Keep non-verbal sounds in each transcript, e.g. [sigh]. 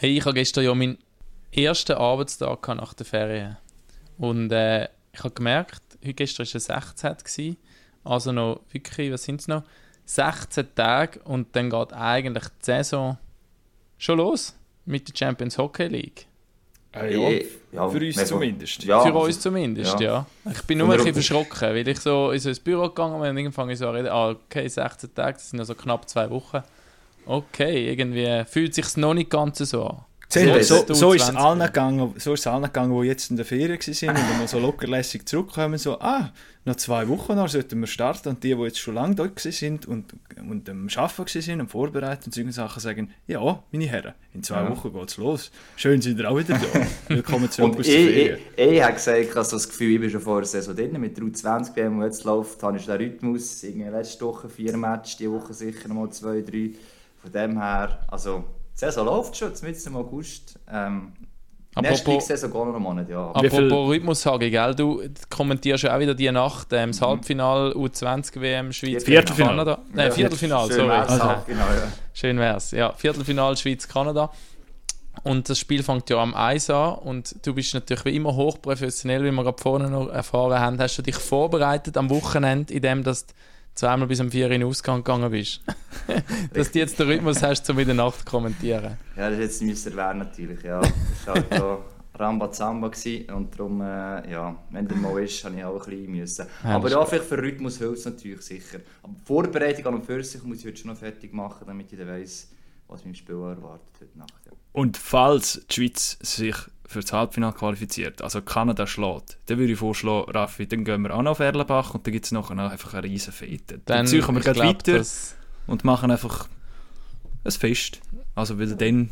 Hey, ich habe gestern ja meinen ersten Arbeitstag nach der Ferien. Und äh, ich habe gemerkt, heute gestern war es 16. Gewesen, also noch wirklich, was sind es noch? 16 Tage und dann geht eigentlich die Saison schon los mit der Champions Hockey League. Ah, ja, ja, für uns zumindest. Ja, für uns zumindest, ja. ja. Ich bin nur ein bisschen verschrocken, weil ich so in so ins Büro gegangen bin und irgendwann ich so reden, ah, okay, 16 Tage, das sind also knapp zwei Wochen. Okay, irgendwie fühlt sich noch nicht ganz so an. So, so, so, ist es allen gegangen, so ist es allen gegangen, die jetzt in der Ferien waren und dann so lockerlässig zurückkommen, so, ah, noch zwei Wochen noch sollten wir starten und die, die jetzt schon lange dort sind und, und am Arbeiten waren und vorbereitet und solche Sachen sagen, ja, meine Herren, in zwei ja. Wochen geht es los. Schön sind ihr auch wieder da. [laughs] Willkommen zurück aus der Ferien. Ich, ich, ich habe gesagt, ich habe so das Gefühl, ich bin schon vor der Saison drin, mit 23 WM, die jetzt läuft, habe ich den Rhythmus, irgendwie letzte Woche vier Matches, diese Woche sicher noch mal zwei, drei, von dem her, also die Saison läuft schon, jetzt im August. Ähm, Apropos, Saison gar noch einen Monat, ja. Apropos Rhythmus, Hagi, gell? Du kommentierst ja auch wieder die Nacht, ähm, das mhm. Halbfinale U20 WM Schweiz Viertelfinale. Kanada. Nein, Viertelfinale, sorry. Also, genau, ja. Schön wär's. Ja, Viertelfinale Schweiz-Kanada. Und das Spiel fängt ja am Eis an und du bist natürlich wie immer hochprofessionell, wie wir gerade vorne noch erfahren haben. Hast du dich vorbereitet am Wochenende, indem das zweimal bis um vier in den Ausgang gegangen bist. [laughs] Dass du jetzt den Rhythmus hast, um in der Nacht zu kommentieren. Ja, das ist jetzt erwähnen natürlich, ja. Das war halt so Rambazamba und darum, äh, ja, wenn der mal ist, habe ich auch ein bisschen müssen. Ja, Aber ja, vielleicht für Rhythmus hilft es natürlich sicher. Aber die Vorbereitung an und für sich muss ich heute schon noch fertig machen, damit ich dann weiss, was mich im Spiel erwartet heute Nacht. Ja. Und falls die Schweiz sich für das Halbfinale qualifiziert, also Kanada schlägt, dann würde ich vorschlagen, Raffi, dann gehen wir auch noch auf Erlenbach und dann gibt es noch einfach eine riesen Fete. Dann, dann ziehen wir gleich weiter und machen einfach ein Fest. Also weil dann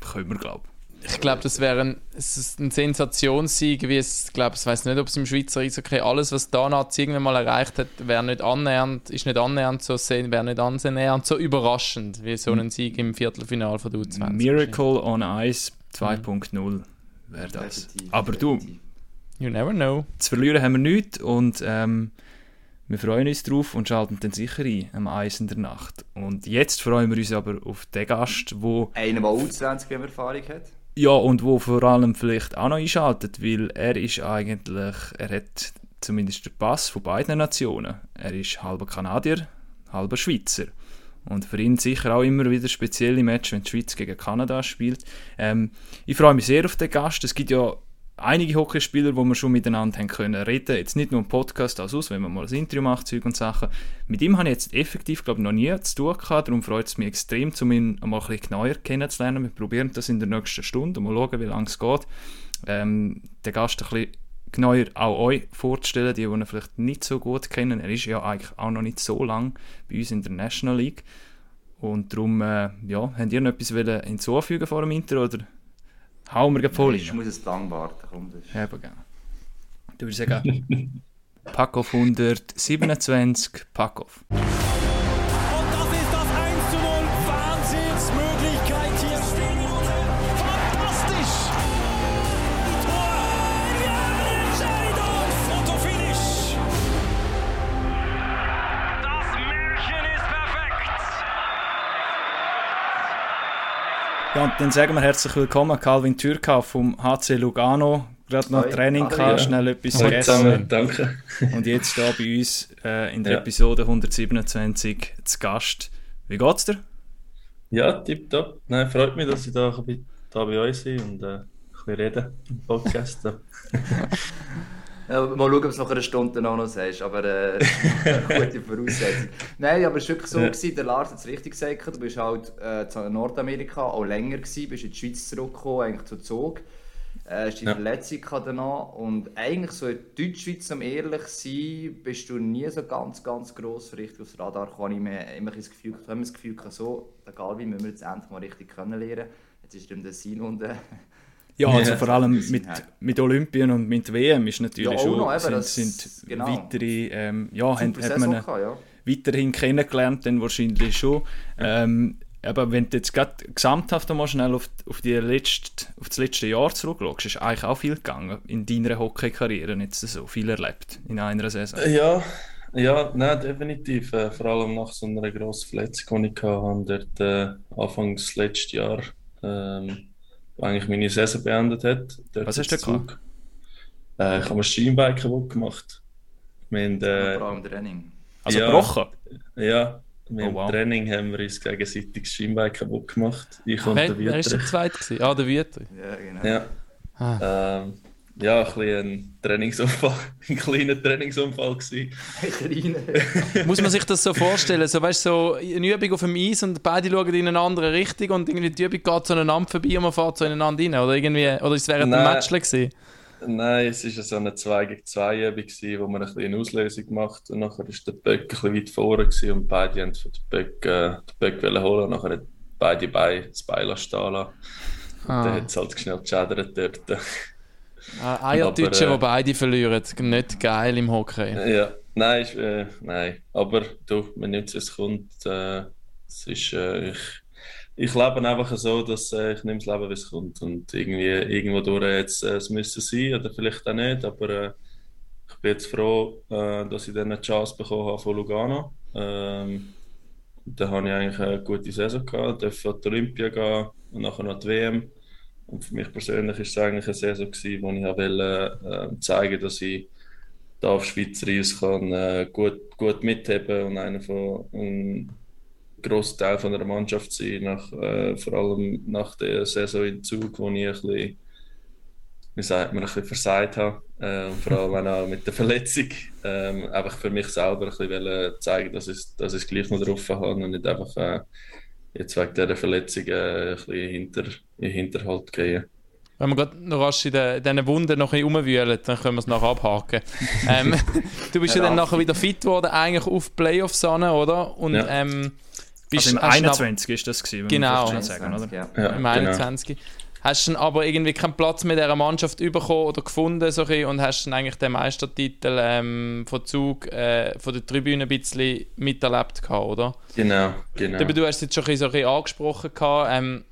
können wir, glaube ich. glaube, das wäre ein, ein Sensationssieg, wie es, glaube ich, weiß nicht, ob es im Schweizer Eishockey alles, was Danaz irgendwann mal erreicht hat, wäre nicht annähernd, ist nicht annähernd so wäre nicht annähernd so überraschend wie so ein Sieg im Viertelfinal von der U20. Miracle on Ice 2.0. Mhm wäre das. Definitiv, Aber du, you never know. Zu verlieren haben wir nichts und ähm, wir freuen uns drauf und schalten dann sicher ein am Eis in der Nacht. Und jetzt freuen wir uns aber auf den Gast, wo... Einer, der U20 Erfahrung hat. Ja, und wo vor allem vielleicht auch noch einschaltet, weil er ist eigentlich, er hat zumindest den Pass von beiden Nationen. Er ist halber Kanadier, halber Schweizer. Und für ihn sicher auch immer wieder spezielle Matches, wenn die Schweiz gegen Kanada spielt. Ähm, ich freue mich sehr auf den Gast. Es gibt ja einige Hockeyspieler, wo wir schon miteinander haben können reden. Jetzt nicht nur im Podcast, als aus, wenn man mal ein Interview macht, Zeug und Sachen. Mit ihm habe ich jetzt effektiv, glaube ich, noch nie zu tun gehabt. Darum freut es mich extrem, um ihn einmal ein bisschen genauer kennenzulernen. Wir probieren das in der nächsten Stunde. Mal schauen, wie lange es geht. Ähm, den Gast ein bisschen genauer auch euch vorzustellen, die, die ihn vielleicht nicht so gut kennen. Er ist ja eigentlich auch noch nicht so lange bei uns in der National League. Und darum, äh, ja, habt ihr noch etwas hinzufügen vor dem Intro oder hauen wir voll? Ich muss es lang warten, komm. Das ja, gerne. Du würdest sagen, [laughs] Pack auf 127, Pack auf. Und dann sagen wir herzlich willkommen, Calvin Türka vom HC Lugano. Gerade noch Hi. Training Hallo, gehabt, ja. schnell etwas Hallo gegessen. danke. Und jetzt hier bei uns äh, in der ja. Episode 127 zu Gast. Wie geht's dir? Ja, tipptopp. Nein, freut mich, dass ich da, da bei euch bin und äh, ein bisschen reden im Podcast. [laughs] Ja, mal schauen, ob es nach einer Stunde noch, noch sagst, aber äh, eine [laughs] gute Voraussetzung. Nein, aber es war wirklich so, ja. gewesen, der Lars hat es richtig gesagt, du bist halt äh, zu Nordamerika auch länger gewesen, bist in die Schweiz zurückgekommen, eigentlich zu Zug. Äh, hast die ja. Verletzung danach und eigentlich so in Deutschschweiz, um ehrlich zu sein, bist du nie so ganz, ganz gross richtig aufs Radar gekommen. Ich mir immer das Gefühl, ich habe das Gefühl, so, egal wie, müssen wir jetzt endlich mal richtig kennenlernen. Jetzt ist im Tessin und äh, ja, also vor allem mit, mit Olympien und mit WM ist natürlich ja, schon noch, eben, sind, sind genau. weitere, ähm, ja, haben, hat man ja. weiterhin kennengelernt, dann wahrscheinlich schon. Ähm, aber wenn du jetzt gerade gesamthaft mal schnell auf, auf, die letzte, auf das letzte Jahr zurückschaust, ist eigentlich auch viel gegangen in deiner Hockey-Karriere, jetzt so viel erlebt in einer Saison. Ja, ja, nein, definitiv. Äh, vor allem nach so einer grossen Verletzung, die ich hatte, dort, äh, Anfangs letztes Jahr. Ähm, der eigentlich meine Saison beendet hat. Dort Was hast du gemacht? Äh, ich habe mir Schienbein kaputt gemacht. Wir haben, äh, Vor allem Training. Also ja, gebrochen? Ja, wir oh, wow. Training haben wir uns gegenseitig das Schienbein kaputt gemacht. Ich und der Wer war der Zweite? Ah, der Wieter. Ja, genau. Ja. Ah. Ähm, ja, ein, ein Trainingsunfall, [laughs] ein kleiner Trainingsunfall gewesen. [laughs] Muss man sich das so vorstellen? So, weißt, so eine Übung auf dem Eis und beide schauen in eine andere Richtung und irgendwie die Übung geht zueinander vorbei und man fährt so ineinander rein? Oder, irgendwie, oder ist es während dem Match gewesen? Nein, es war so eine 2 gegen 2 Übung, wo man ein eine Auslösung macht und nachher war der Böck ein bisschen weit vorne und beide wollten den Böck, äh, den Böck holen und nachher beide Beine das Bein stehen lassen. Ah. Dann hat es halt schnell geschädert dort. Ah, Eierdeutsche, äh, die beide verlieren. Nicht geil im Hockey. Ja, nein, ist, äh, nein. Aber du, man nimmt es, es kommt. Äh, es ist, äh, ich, ich lebe einfach so, dass äh, ich nehme das Leben, wie es kommt. Und irgendwie, irgendwo durch jetzt äh, es müssen sein oder vielleicht auch nicht. Aber äh, ich bin jetzt froh, dass ich dann eine Chance bekommen habe von Lugano. Ähm, da habe ich eigentlich eine gute Saison gehabt, durfte an die Olympia gehen und nachher noch die WM. Und für mich persönlich ist es eigentlich eine Saison gewesen, wo ich wollte, äh, zeigen, dass ich da auf Schweizer Eis kann äh, gut, gut mitheben und einer von ein grosser Teil von der Mannschaft sein, nach, äh, vor allem nach der Saison in Zug, wo ich ein bisschen, wie sagt man, ein bisschen versagt habe. Äh, vor allem auch mit der Verletzung. Ähm, einfach für mich selber ein bisschen zeigen, dass ich, dass ich es gleich noch drauf habe und nicht einfach äh, jetzt wegen dieser Verletzung äh, ein bisschen hinter, in den Hinterhalt gehen. Wenn wir gerade noch rasch in diesen Wunden noch ein umwühlen, dann können wir es nachher abhaken. [laughs] ähm, du bist ja dann nachher wieder fit geworden, eigentlich auf Playoffs an, oder? Und, ja. ähm, bist, also im 21 ist das gewesen, genau. Sagen, oder? Ja. Ja, Im 21. Genau. Hast du dann aber irgendwie keinen Platz mit dieser Mannschaft bekommen oder gefunden so und hast dann eigentlich den Meistertitel ähm, von Zug äh, von der Tribüne ein bisschen miterlebt gehabt, oder? Genau, genau. Aber du hast es jetzt schon ein bisschen, so ein bisschen angesprochen gehabt, ähm,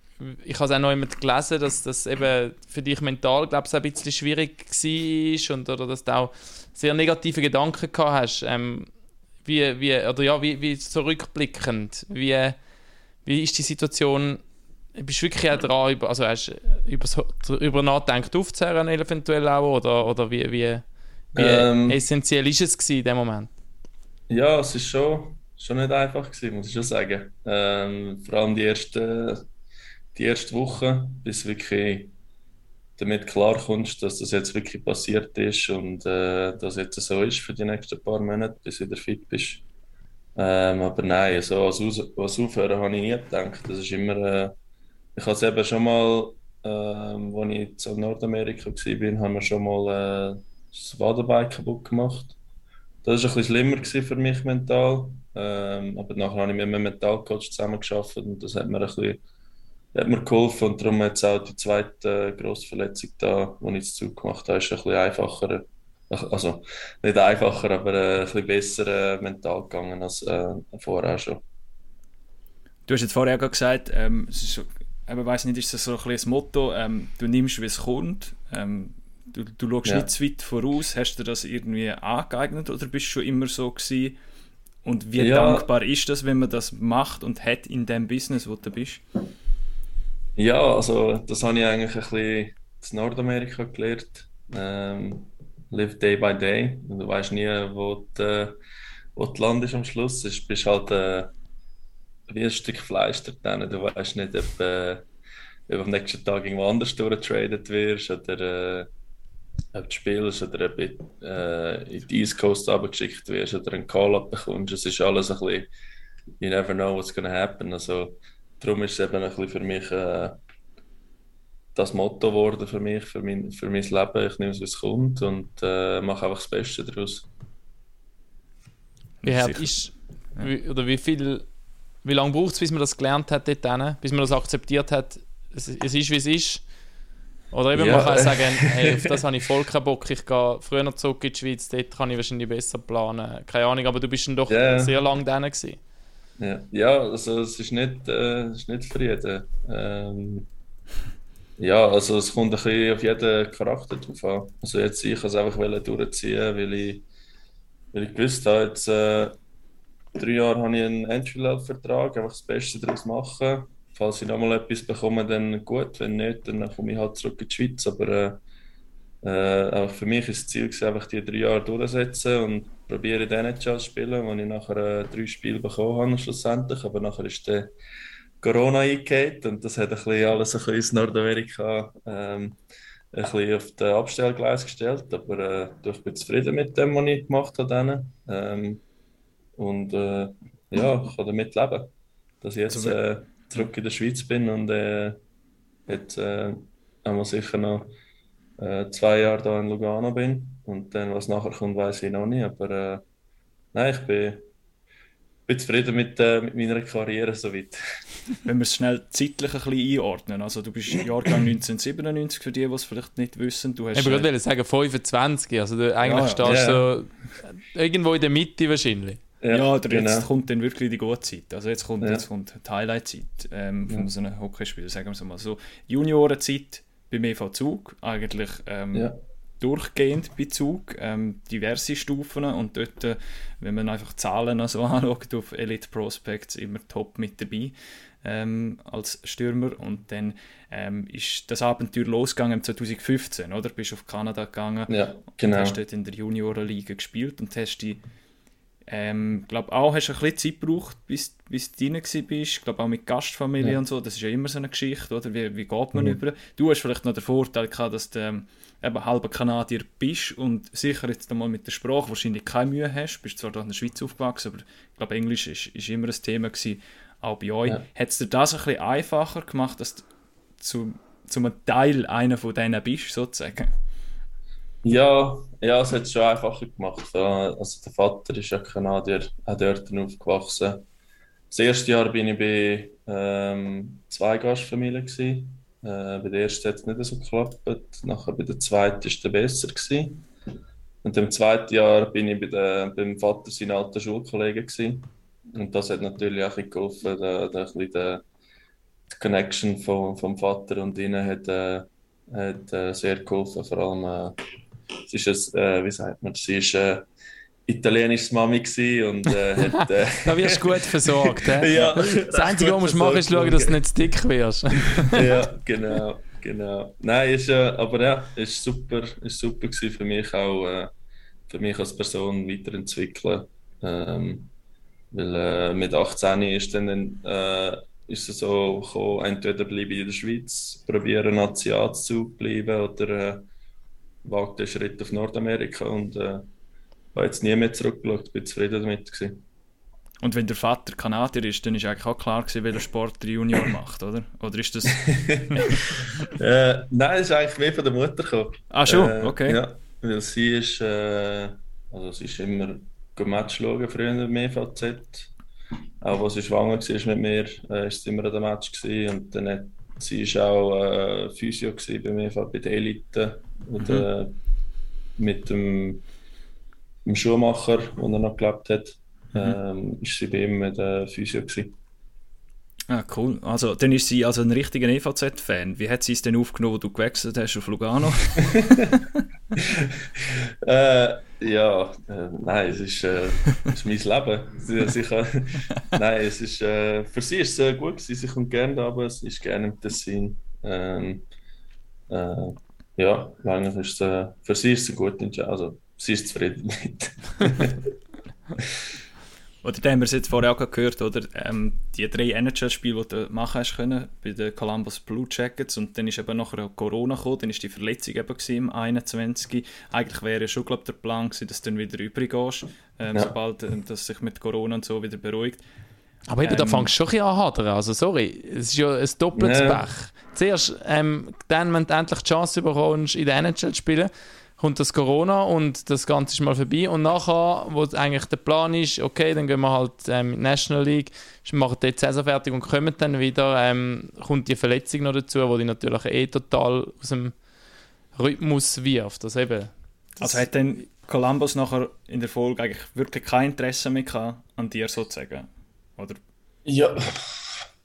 ich habe es auch noch immer gelesen, dass das eben für dich mental, glaube ich, ein bisschen schwierig war und oder dass du auch sehr negative Gedanken gehabt hast. Ähm, wie, wie, oder ja, wie, wie zurückblickend, wie, wie ist die Situation bist wirklich auch dran, über, also hast über, über nachdenkt aufzuhören eventuell auch, oder, oder wie, wie, wie ähm, essentiell ist es in dem Moment? Ja, es ist schon, schon nicht einfach gewesen, muss ich schon sagen. Ähm, vor allem die erste, die erste Woche, bis wirklich damit klarkommst, dass das jetzt wirklich passiert ist und äh, dass jetzt so ist für die nächsten paar Monate, bis du wieder fit bist. Ähm, aber nein, so als, als Aufhören habe ich nie gedacht. Das ist immer äh, ich habe es eben schon mal, ähm, als ich in Nordamerika war, haben wir schon mal äh, das Wadenbein kaputt gemacht. Das war ein bisschen schlimmer für mich mental. Ähm, aber nachher habe ich mit einem Mentalcoach zusammengearbeitet und das hat mir ein bisschen hat mir geholfen und darum jetzt auch die zweite äh, grosse Verletzung da, die ich jetzt zugemacht habe, ist ein bisschen einfacher. Also nicht einfacher, aber äh, ein bisschen besser äh, mental gegangen als äh, vorher schon. Du hast jetzt vorher auch gesagt, ähm, es ist ich weiß nicht, ist das so ein bisschen das Motto, ähm, du nimmst, wie es kommt, ähm, du, du schaust ja. nicht zu weit voraus, hast du das irgendwie angeeignet oder bist du schon immer so gewesen? Und wie ja. dankbar ist das, wenn man das macht und hat in dem Business, wo du bist? Ja, also das habe ich eigentlich ein bisschen in Nordamerika gelernt. Ähm, live day by day. Du weißt nie, wo du, wo du landest am Schluss. Du bist halt äh, wie ein Stück Fleisch dort Du weißt nicht, ob, äh, ob am nächsten Tag irgendwo anders durchgetradet wirst oder äh, ob du spielst oder ob du äh, in die East Coast abgeschickt wirst oder einen Call-Up bekommst. Es ist alles ein bisschen, you never know what's going to happen. Also, darum ist es eben ein bisschen für mich äh, das Motto geworden für mich, für mein, für mein Leben. Ich nehme es, wie es kommt und äh, mache einfach das Beste daraus. Wie hart ist, wie, oder wie viel wie lange braucht es, bis man das gelernt hat dort bis man das akzeptiert hat, es, es ist, wie es ist? Oder eben, ja. man kann sagen, [laughs] hey, auf das habe ich voll keinen Bock, ich gehe früher zurück in die Schweiz, dort kann ich wahrscheinlich besser planen. Keine Ahnung, aber du bist dann doch yeah. sehr lange da gewesen. Ja, ja also es ist nicht, äh, ist nicht für jeden. Ähm, ja, also es kommt ein bisschen auf jeden Charakter drauf an. Also jetzt, ich kann es einfach durchziehen, weil ich, weil ich gewusst habe, jetzt, äh, drei Jahre habe ich einen Entry-Level-Vertrag, einfach das Beste daraus machen. falls ich nochmal etwas bekomme, dann gut. Wenn nicht, dann komme ich halt zurück in die Schweiz. Aber äh, äh, für mich ist das Ziel, gewesen, einfach die drei Jahre durchzusetzen und probiere den NHL zu spielen, wo ich nachher äh, drei Spiele bekommen habe schlussendlich. Aber nachher ist der Corona eingeht und das hat ein bisschen alles ein bisschen ins Nordamerika ähm, ein bisschen auf den Abstellgleis gestellt. Aber äh, ich bin zufrieden mit dem, was ich gemacht habe. Ähm, und äh, ja, ich kann damit leben, dass ich jetzt äh, zurück in der Schweiz bin und äh, jetzt äh, haben wir sicher noch äh, zwei Jahre da in Lugano bin. Und dann, was nachher kommt, weiß ich noch nicht. Aber äh, nein, ich bin, bin zufrieden mit, äh, mit meiner Karriere soweit. [laughs] Wenn wir es schnell zeitlich ein bisschen einordnen. Also du bist Jahrgang 1997 für die, die es vielleicht nicht wissen. Du hast, ich wollte äh, sagen 25. Also du, eigentlich ja, stehst ja. du so irgendwo in der Mitte wahrscheinlich. Ja, ja genau. jetzt kommt dann wirklich die gute Zeit. Also jetzt kommt, ja. jetzt kommt die Highlight-Zeit ähm, von ja. so einem Hockeyspiel, sagen wir es mal so. Juniorenzeit beim EV Zug, eigentlich ähm, ja. durchgehend bei Zug, ähm, diverse Stufen und dort, äh, wenn man einfach Zahlen also [laughs] anschaut, auf Elite Prospects immer top mit dabei ähm, als Stürmer und dann ähm, ist das Abenteuer losgegangen 2015, oder? Bist auf Kanada gegangen ja, genau. und hast dort in der Juniorenliga gespielt und hast die ähm, glaube auch, hast du ein bisschen Zeit gebraucht, bis, bis du drin bist. Ich glaube auch mit Gastfamilie ja. und so. Das ist ja immer so eine Geschichte, oder? Wie, wie geht man mhm. über? Du hast vielleicht noch den Vorteil gehabt, dass du ähm, eben halber Kanadier bist und sicher jetzt einmal mit der Sprache wahrscheinlich keine Mühe hast. Du bist zwar da in der Schweiz aufgewachsen, aber ich glaube, Englisch ist, ist immer ein Thema gewesen, auch bei euch. Ja. Hat es dir das ein bisschen einfacher gemacht, dass du zu, zu einem Teil einer von denen bist, sozusagen? Ja, ja, es hat es schon einfacher gemacht. Also der Vater ist ja Kanadier, auch dort aufgewachsen. Das erste Jahr bin ich bei ähm, zwei Gastfamilien. Äh, bei der ersten hat es nicht so geklappt, nachher bei der zweiten war es besser. Gewesen. Und im zweiten Jahr bin ich bei der, beim Vater seinen alten Schulkollegen. Gewesen. Und das hat natürlich auch ein geholfen, der, der, der, die Connection vom, vom Vater und ihnen hat, äh, hat äh, sehr geholfen, vor allem äh, sie ist, ein, äh, wie sagt man, sie ist äh, italienisches Mami und äh, [laughs] hat, äh, Da wirst du gut versorgt. [laughs] ja, das Einzige, was du machen musst, ist schauen, dass du nicht zu dick wirst. [laughs] ja, genau, genau. Nein, ist, äh, aber ja, ist super, ist super für mich auch, äh, für mich als Person weiterentwickeln. Ähm, weil äh, mit 18 ist dann äh, ist es so gekommen, entweder bleibe ich in der Schweiz, probiere Nazi zu bleiben oder wage den Schritt auf Nordamerika und äh, habe jetzt nie mehr zurückgeschaut, bin zufrieden damit. Gewesen. Und wenn der Vater Kanadier ist, dann ist eigentlich auch klar gewesen, welcher Sport der Junior [laughs] macht, oder? Oder ist das... [laughs] äh, nein, es ist eigentlich mehr von der Mutter gekommen. Ah schon? Äh, okay. Ja, weil sie ist, äh, also sie ist immer Match schauen, früher im EVZ. Auch als sie schwanger war mit mir, äh, ist sie immer an dem Match gewesen. und dann hat Sie war auch äh, Physio bei mir, bei der Elite. Und, äh, mit dem, dem Schuhmacher, wo er noch gelebt hat, mhm. ähm, ist sie bei ihm mit der Physio. Gewesen. Ah, cool. Also, dann ist sie also ein richtiger EVZ-Fan. Wie hat sie es denn aufgenommen, wo du gewechselt hast auf Lugano? [laughs] [laughs] [laughs] äh, ja, äh, nein, es ist, äh, es ist mein Leben. Sie, sie kann, [laughs] nein, es ist, äh, für sie ist es äh, gut gewesen. Sie kommt gerne aber es ist gerne im Tessin. Ähm, äh, ja, eigentlich ist es, äh, für sie ist es gut. Also, sie ist zufrieden damit. [laughs] Oder da haben wir es jetzt vorher auch gehört, oder? Ähm, die drei NHL-Spiele, die du machen hast können, bei den Columbus Blue Jackets und dann ist eben nachher Corona gekommen, dann ist die Verletzung eben im 21. Eigentlich wäre ja schon, glaube der Plan gewesen, dass du dann wieder übrig gehst, ähm, ja. sobald äh, das sich mit Corona und so wieder beruhigt. Aber eben, ähm, da fängst du schon ein bisschen an Also, sorry, es ist ja ein doppeltes ja. Pech. Zuerst, ähm, dann, wenn du endlich die Chance bekommst, in der NHL zu spielen, kommt das Corona und das Ganze ist mal vorbei. Und nachher, wo eigentlich der Plan ist, okay, dann gehen wir halt ähm, in die National League, machen dort Saison fertig und kommen dann wieder, ähm, kommt die Verletzung noch dazu, die dich natürlich eh total aus dem Rhythmus wirft. Das eben, das also hat dann Columbus nachher in der Folge eigentlich wirklich kein Interesse mehr gehabt, an dir sozusagen, oder? Ja,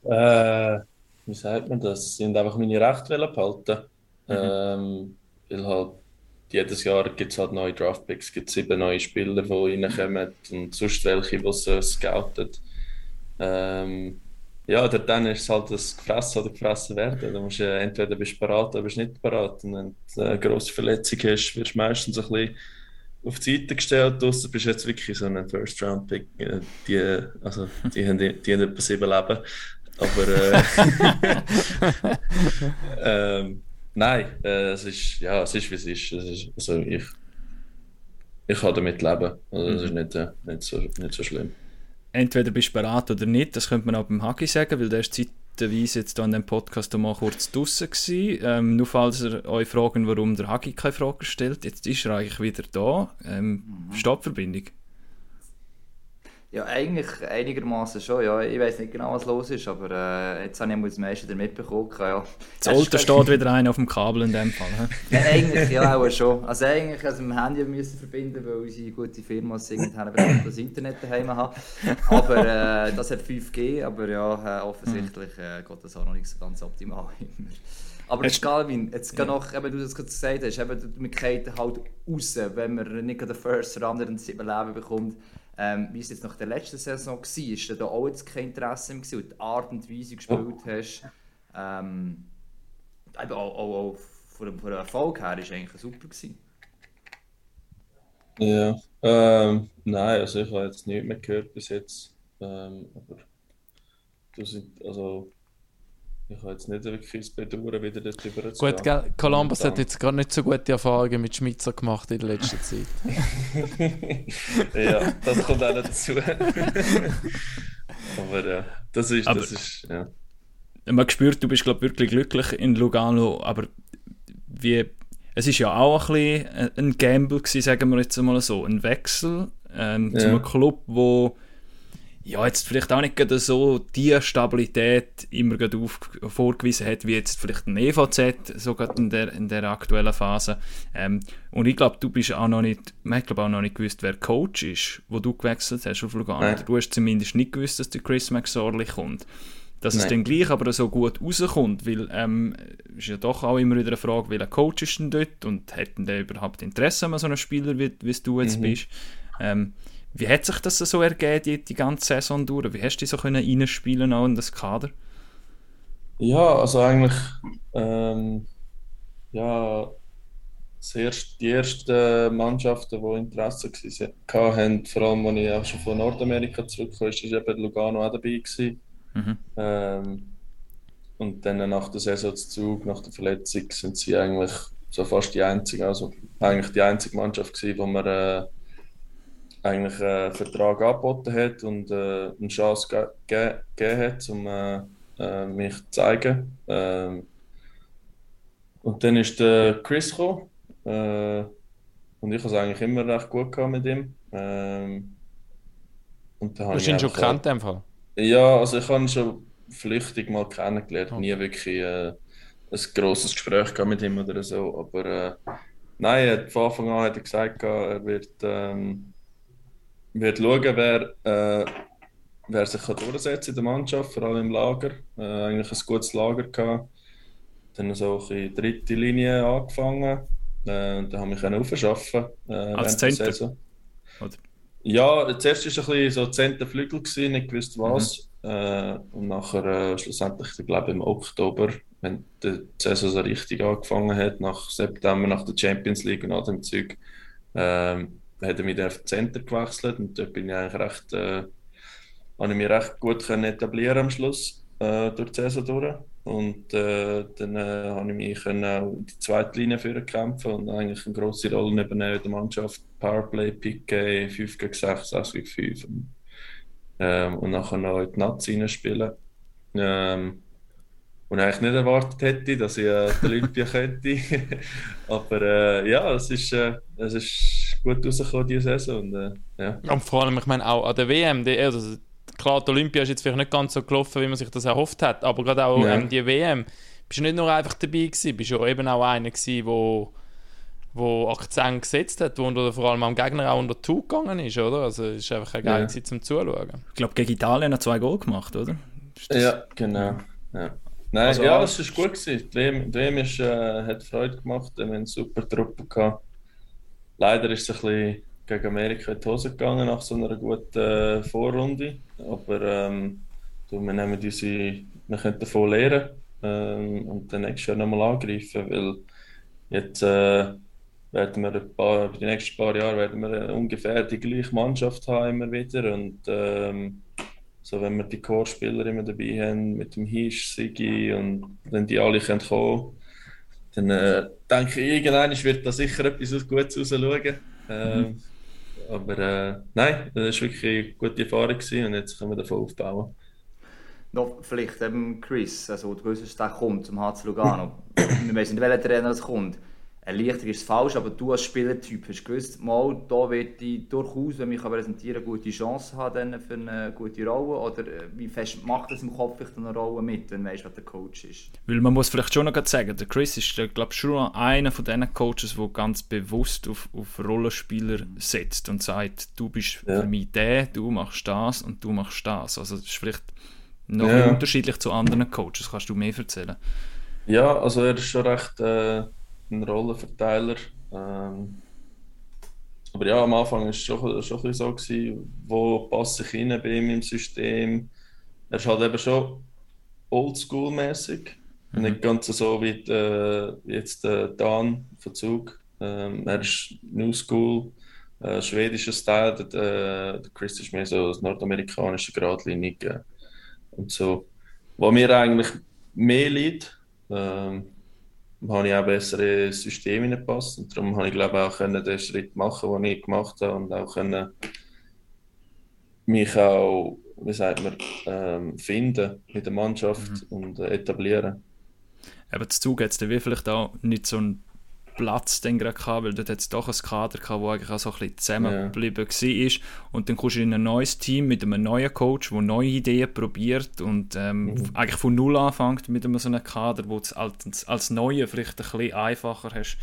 äh, wie sagt man das? Sie haben einfach meine Rechte behalten. Mhm. Ähm, weil halt jedes Jahr gibt es halt neue Draftpicks, gibt sieben neue Spieler, die reinkommen und sonst welche, die sie scoutet. Ähm, ja, dann ist es halt das Gefressen oder gefressen werden. Du musst äh, entweder bist du bereit oder bist nicht bereit. Und wenn du eine grosse Verletzung hast, wirst du meistens ein bisschen auf die Seite gestellt. Außer bist jetzt wirklich so ein First-Round-Pick. Äh, die, also, die, haben, die, die haben etwa sieben Leben. Aber äh, [laughs] [laughs] ähm, nein, äh, es ist ja, es ist wie es ist. Es ist also ich, ich kann damit leben. Also, es ist mhm. nicht, äh, nicht, so, nicht so schlimm entweder bist du bereit oder nicht, das könnte man auch beim Hagi sagen, weil der ist zeitweise jetzt an dem Podcast mal kurz draußen gewesen. Ähm, nur falls ihr euch fragen, warum der Hagi keine Frage stellt, jetzt ist er eigentlich wieder da. Ähm, mhm. Stoppverbindung. Ja, eigentlich einigermaßen schon. Ja. Ich weiß nicht genau, was los ist, aber äh, jetzt habe ich das meiste damit bekommen. Ja. Das Alter steht wieder einer auf dem Kabel in dem Fall. ja, eigentlich ja auch schon. Also eigentlich also mit dem Handy müssen verbinden, weil unsere gute Firma irgendwann das Internet daheim hat. Aber äh, das hat 5G, aber ja, äh, offensichtlich äh, geht das auch noch nicht so ganz optimal [laughs] immer. Aber jetzt, Galvin, jetzt ja. noch, eben, du das gerade gesagt hast, eben, man geht halt raus, wenn man nicht den First oder anderen Leben bekommt. Ähm, wie es jetzt nach der letzten Saison war, ist da auch jetzt kein Interesse mehr gewesen, die Art und Weise wie gespielt hast. Ähm, auch, auch, auch von, von Erfolg her war eigentlich super. Gewesen. Ja, ähm, nein, also ich habe jetzt nichts mehr gehört bis jetzt. Ähm, aber du sind, also ich habe jetzt nicht wirklich das Bedauern, wieder dort rüber zu Gut, gell, Columbus hat jetzt gerade nicht so gute Erfahrungen mit Schmitzer gemacht in der letzten [laughs] Zeit. ja, das kommt auch dazu. aber ja, das ist, aber, das ist, ja. Man spürt, du bist, glaube wirklich glücklich in Lugano, aber wie, es ist ja auch ein bisschen ein Gamble gewesen, sagen wir jetzt mal so, ein Wechsel ähm, ja. zu einem Club, wo ja, jetzt vielleicht auch nicht so die Stabilität immer auf, vorgewiesen hat, wie jetzt vielleicht ein EVZ, sogar in der, in der aktuellen Phase. Ähm, und ich glaube, du bist auch noch nicht, man hat auch noch nicht gewusst, wer Coach ist, wo du gewechselt hast auf Lugano. Nein. Du hast zumindest nicht gewusst, dass der Chris McSorley kommt. Dass Nein. es dann gleich aber so gut rauskommt, weil ähm, ist ja doch auch immer wieder eine Frage, welcher Coach ist denn dort und hat denn der überhaupt Interesse an so einem Spieler, wie, wie du jetzt mhm. bist. Ähm, wie hat sich das so ergeben, die, die ganze Saison durch? Wie hast du dich so können reinspielen auch in das Kader? Ja, also eigentlich ähm, ja, erste, die ersten Mannschaften, die Interesse hatten, vor allem als ich auch schon von Nordamerika zurückkam, war eben Lugano auch dabei. Gewesen. Mhm. Ähm, und dann nach der Saisonzug, nach der Verletzung, sind sie eigentlich so fast die einzige, also eigentlich die einzige Mannschaft gewesen, wo wir äh, eigentlich einen Vertrag angeboten hat und äh, eine Chance gegeben ge hat, um äh, äh, mich zu zeigen. Ähm, und dann ist der Chris gekommen. Äh, und ich habe es eigentlich immer recht gut mit ihm. Ähm, und du hast ihn schon gekannt, in Fall? Ja, also ich habe ihn schon flüchtig mal kennengelernt. Okay. Nie wirklich äh, ein grosses Gespräch mit ihm oder so. Aber äh, nein, von Anfang an hat er gesagt, er wird. Ähm, wird schauen, wer, äh, wer sich kann durchsetzen in der Mannschaft, vor allem im Lager. Äh, eigentlich ein gutes Lager gehabt. Dann so in dritte Linie angefangen. Äh, und dann habe ich mich aufschaffen äh, Als Center? Ja, zuerst war es ein bisschen so Centerflügel, gewesen, nicht gewusst was. Mhm. Äh, und nachher äh, schlussendlich, ich glaube im Oktober, wenn die Saison so richtig angefangen hat, nach September, nach der Champions League und all dem Zeug, ähm, hat er mich auf Center gewechselt und dort bin ich eigentlich recht, äh, habe ich mich recht gut können etablieren am Schluss äh, durch die Saison durch. Und äh, dann äh, habe ich mich auch in die zweite Linie führen kämpfen und eigentlich eine grosse Rolle übernehmen in der Mannschaft. Powerplay, PK, 5 gegen 6, 6 gegen 5. Und, ähm, und nachher noch in die Nazi spielen. Ähm, und eigentlich nicht erwartet hätte, dass ich äh, die Olympia [laughs] könnte. Aber äh, ja, es ist, äh, es ist gut rausgekommen diese Saison. Und, äh, ja. und vor allem, ich meine, auch an der WM, die, also, klar, die Olympia ist jetzt vielleicht nicht ganz so gelaufen, wie man sich das erhofft hat, aber gerade auch ja. ähm, die WM, bist du nicht nur einfach dabei gewesen, bist du eben auch einer gewesen, wo wo Akzent gesetzt hat, wo vor allem am Gegner auch unter Zug gegangen ist, oder? Also es ist einfach eine geile ja. Zeit zum Zuschauen. Ich glaube, gegen Italien hat zwei Goal gemacht, oder? Ja, genau. Ja. Nein, also, ja, es war gut. Gewesen. Die WM, die WM ist, äh, hat Freude gemacht, wir haben eine super Truppe gehabt leider ist es ein bisschen gegen Amerika in die Hose gegangen nach so einer guten äh, Vorrunde. Aber ähm, wir nehmen unsere, wir können davon lernen ähm, und dann nächstes Jahr nochmal angreifen, weil jetzt äh, werden wir ein paar, die nächsten paar Jahre werden wir ungefähr die gleiche Mannschaft haben immer wieder und ähm, so wenn wir die Core-Spieler immer dabei haben, mit dem Hisch, Sigi und wenn die alle können kommen dann äh, denke ich, irgendwann wird da sicher etwas Gutes rausschauen. Ähm, mhm. Aber äh, nein, das war wirklich eine gute Erfahrung gewesen und jetzt können wir davon aufbauen. Noch vielleicht eben Chris, also du wusstest, der kommt zum HC Lugano. wir wissen nicht, welcher Trainer es kommt. Erleichterung ist falsch, aber du als Spielertyp hast gewusst, mal, da wird ich durchaus, wenn ich präsentieren kann, gute Chance haben für eine gute Rolle. Oder äh, wie fest macht das im Kopf eine Rolle mit, wenn du weißt, was der Coach ist? Weil man muss vielleicht schon noch sagen, der Chris ist, glaube ich, schon einer von diesen Coaches, der ganz bewusst auf, auf Rollenspieler setzt und sagt, du bist ja. für mich der, du machst das und du machst das. Also das ist vielleicht noch ja. unterschiedlich zu anderen Coaches. Kannst du mehr erzählen? Ja, also er ist schon recht... Äh ein Rollenverteiler. Ähm, aber ja, am Anfang war es schon, schon so, gewesen, wo passe ich rein bei ihm im System. Er ist halt eben schon oldschool-mäßig. Mhm. Nicht ganz so wie, äh, jetzt der Dan von Zug. Ähm, er ist New School, äh, schwedischer Style. Der, der Chris ist mehr so nordamerikanische Gradlinige und so. Wo mir eigentlich mehr liegt. Ähm, habe ich auch bessere Systeme gepasst und darum habe ich glaube auch können den Schritt machen, den ich gemacht habe und auch können mich auch, wie sagt man, ähm, finden mit der Mannschaft mhm. und äh, etablieren. Aber dazu geht es dann wie vielleicht auch nicht so ein Platz dann gerade gehabt, weil dort hat es doch ein Kader gehabt, wo eigentlich auch so ein bisschen zusammengeblieben ja. war. Und dann kommst du in ein neues Team mit einem neuen Coach, der neue Ideen probiert und ähm, mhm. eigentlich von Null anfängt mit einem so einem Kader, wo du als, als Neue vielleicht ein bisschen einfacher hast,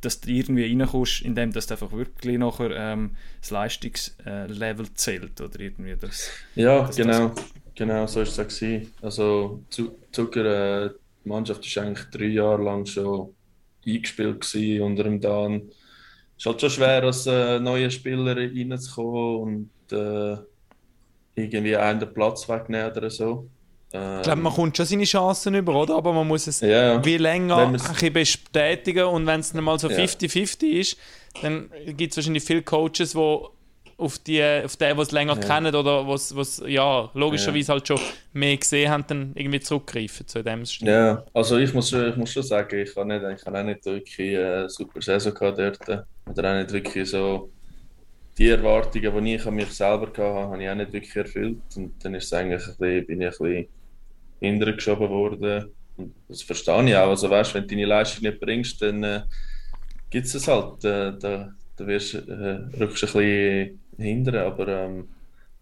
dass du irgendwie reinkommst, indem das einfach wirklich nachher ähm, das Leistungslevel äh, zählt oder irgendwie das. Ja, das, genau, das... genau so ist es auch Also Zucker, äh, die Mannschaft ist eigentlich drei Jahre lang schon eingespielt gewesen unter dem Dan. Es ist halt schon schwer, als äh, neue Spieler reinzukommen und äh, irgendwie einen den Platz wegnehmen oder so. Ähm, ich glaube, man kommt schon seine Chancen über, oder? Aber man muss es yeah. wie länger ein bisschen bestätigen und wenn es dann mal so 50-50 yeah. ist, dann gibt es wahrscheinlich viele Coaches, die auf die, auf den, die es länger ja. kennen oder was, was ja logischerweise ja. halt schon mehr gesehen haben, dann irgendwie zurückgreifen zu dem Stil. Ja, also ich muss, ich muss schon sagen, ich habe, nicht, ich habe auch nicht wirklich eine super Saison gehabt dort. Oder auch nicht wirklich so die Erwartungen, die ich an mich selber hatte, habe ich auch nicht wirklich erfüllt. Und dann ist es eigentlich ein bisschen, bin ich ein bisschen hintergeschoben worden. Und das verstehe ich auch. Also weißt, wenn du deine Leistung nicht bringst, dann äh, gibt es es halt. Äh, da, da wirst, äh, rückst du ein bisschen hindern. Aber ähm,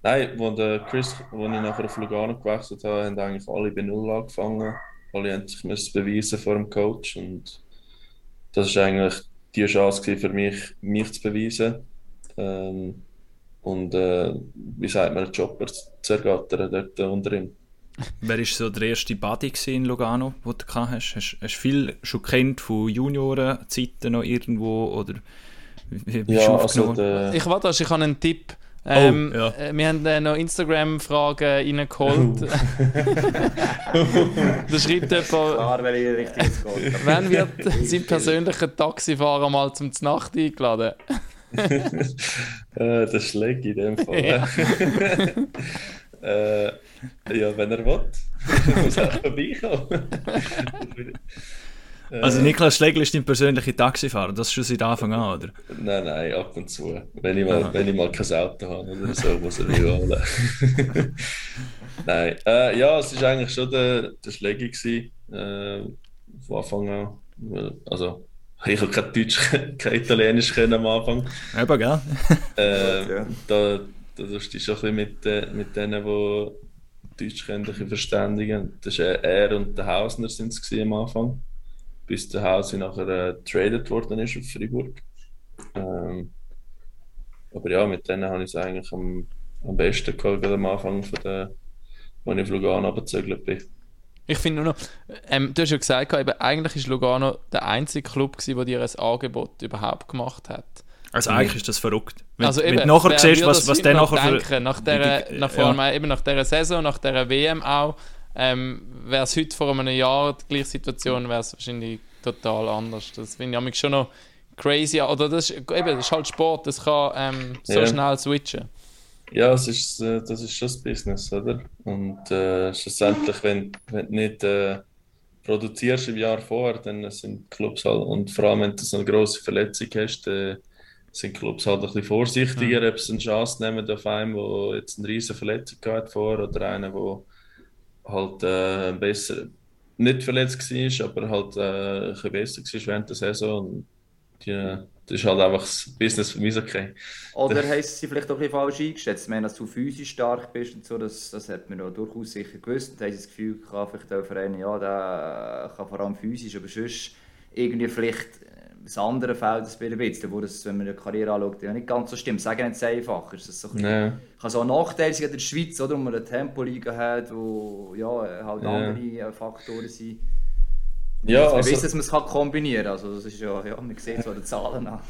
nein, der Chris, wo ich nachher auf Lugano gewechselt habe, haben eigentlich alle bei Null angefangen. Alle haben sich müssen beweisen vor dem Coach und das war eigentlich die Chance für mich, mich zu beweisen. Ähm, und äh, wie sagt man, den Job zu ergattern dort unter ihm. Wer war so der erste Buddy in Lugano, den du hast? Hast du viel schon kennt von Juniorenzeiten noch irgendwo oder ja, also der... Ich warte, ich habe einen Tipp. Ähm, oh, ja. Äh, wir haben äh, noch Instagram-Fragen reingeholt. Oh. [laughs] da schreibt jemand, Klar, wenn ich richtig Wann wird [laughs] sein persönlicher Taxifahrer mal zum Nacht eingeladen? [laughs] äh, das schlägt in dem Fall. Ja, äh, ja wenn er will. muss er vorbeikommen. Also Niklas Schlegel ist dein persönlicher Taxifahrer, das ist schon seit Anfang an, oder? Nein, nein, ab und zu. Wenn ich mal, wenn ich mal kein Auto habe oder so, muss er mich holen. [laughs] nein, äh, ja, es war eigentlich schon der, der gewesen, äh, von Anfang an. Also, ich habe kein Deutsch, [laughs] kein Italienisch können am Anfang. Aber gell? [laughs] äh, ja. Da, da tust du dich schon ein bisschen mit, äh, mit denen, die Deutsch können, verständigen. Das ist er und der Hausner sind es am Anfang bis der Hause nachher äh, traded worden ist auf Freiburg. Ähm, aber ja, mit denen habe ich es eigentlich am, am besten gehabt, am Anfang, von der, als ich auf Lugano abgezögert bin. Ich finde nur noch, ähm, du hast ja gesagt, eben, eigentlich ist Lugano der einzige Club, gewesen, der dir ein Angebot überhaupt gemacht hat. Also eigentlich ist das verrückt. Wenn, also eben, wenn du nachher siehst, was, was der nachher denken, für... Nach der, nach ja. eben nach dieser Saison, nach dieser WM auch, ähm, wäre es heute vor einem Jahr die gleiche Situation, wäre es wahrscheinlich total anders. Das finde ich schon noch crazy. Oder das ist, eben, das ist halt Sport, das kann ähm, so ja. schnell switchen. Ja, das ist, äh, das ist schon das Business, oder? Und äh, schlussendlich, wenn, wenn du nicht äh, produzierst im Jahr vorher, dann sind Clubs halt, und vor allem, wenn du so eine grosse Verletzung hast, äh, sind Clubs halt ein bisschen vorsichtiger, mhm. ob sie eine Chance nehmen auf einen, der jetzt eine riesige Verletzung hat vor oder einen, der halt äh, besser, nicht verletzt war, aber halt äh, ein bisschen besser war während der Saison. Und die, das ist halt einfach das Business mich okay. Oder [laughs] heisst sie vielleicht auch ein bisschen falsch eingeschätzt? Ich meine, dass du physisch stark bist und so, das, das hat man ja durchaus sicher gewusst. Und haben sie das Gefühl, kann vielleicht auch für einen, ja, der kann vor allem physisch, aber sonst irgendwie vielleicht das andere Feld ein bisschen, wo das, wenn man eine Karriere anschaut, ja nicht ganz so stimmt. Sagen nicht einfach. Ist das so ein nee. kann so ein Nachteil sein in der Schweiz, oder, wo man eine Tempoliga hat, wo ja, halt ja. andere Faktoren sind. Ja, also, weiss, dass man es kombinieren kann. Also, das ist ja, ja, man sieht so die Zahlen an.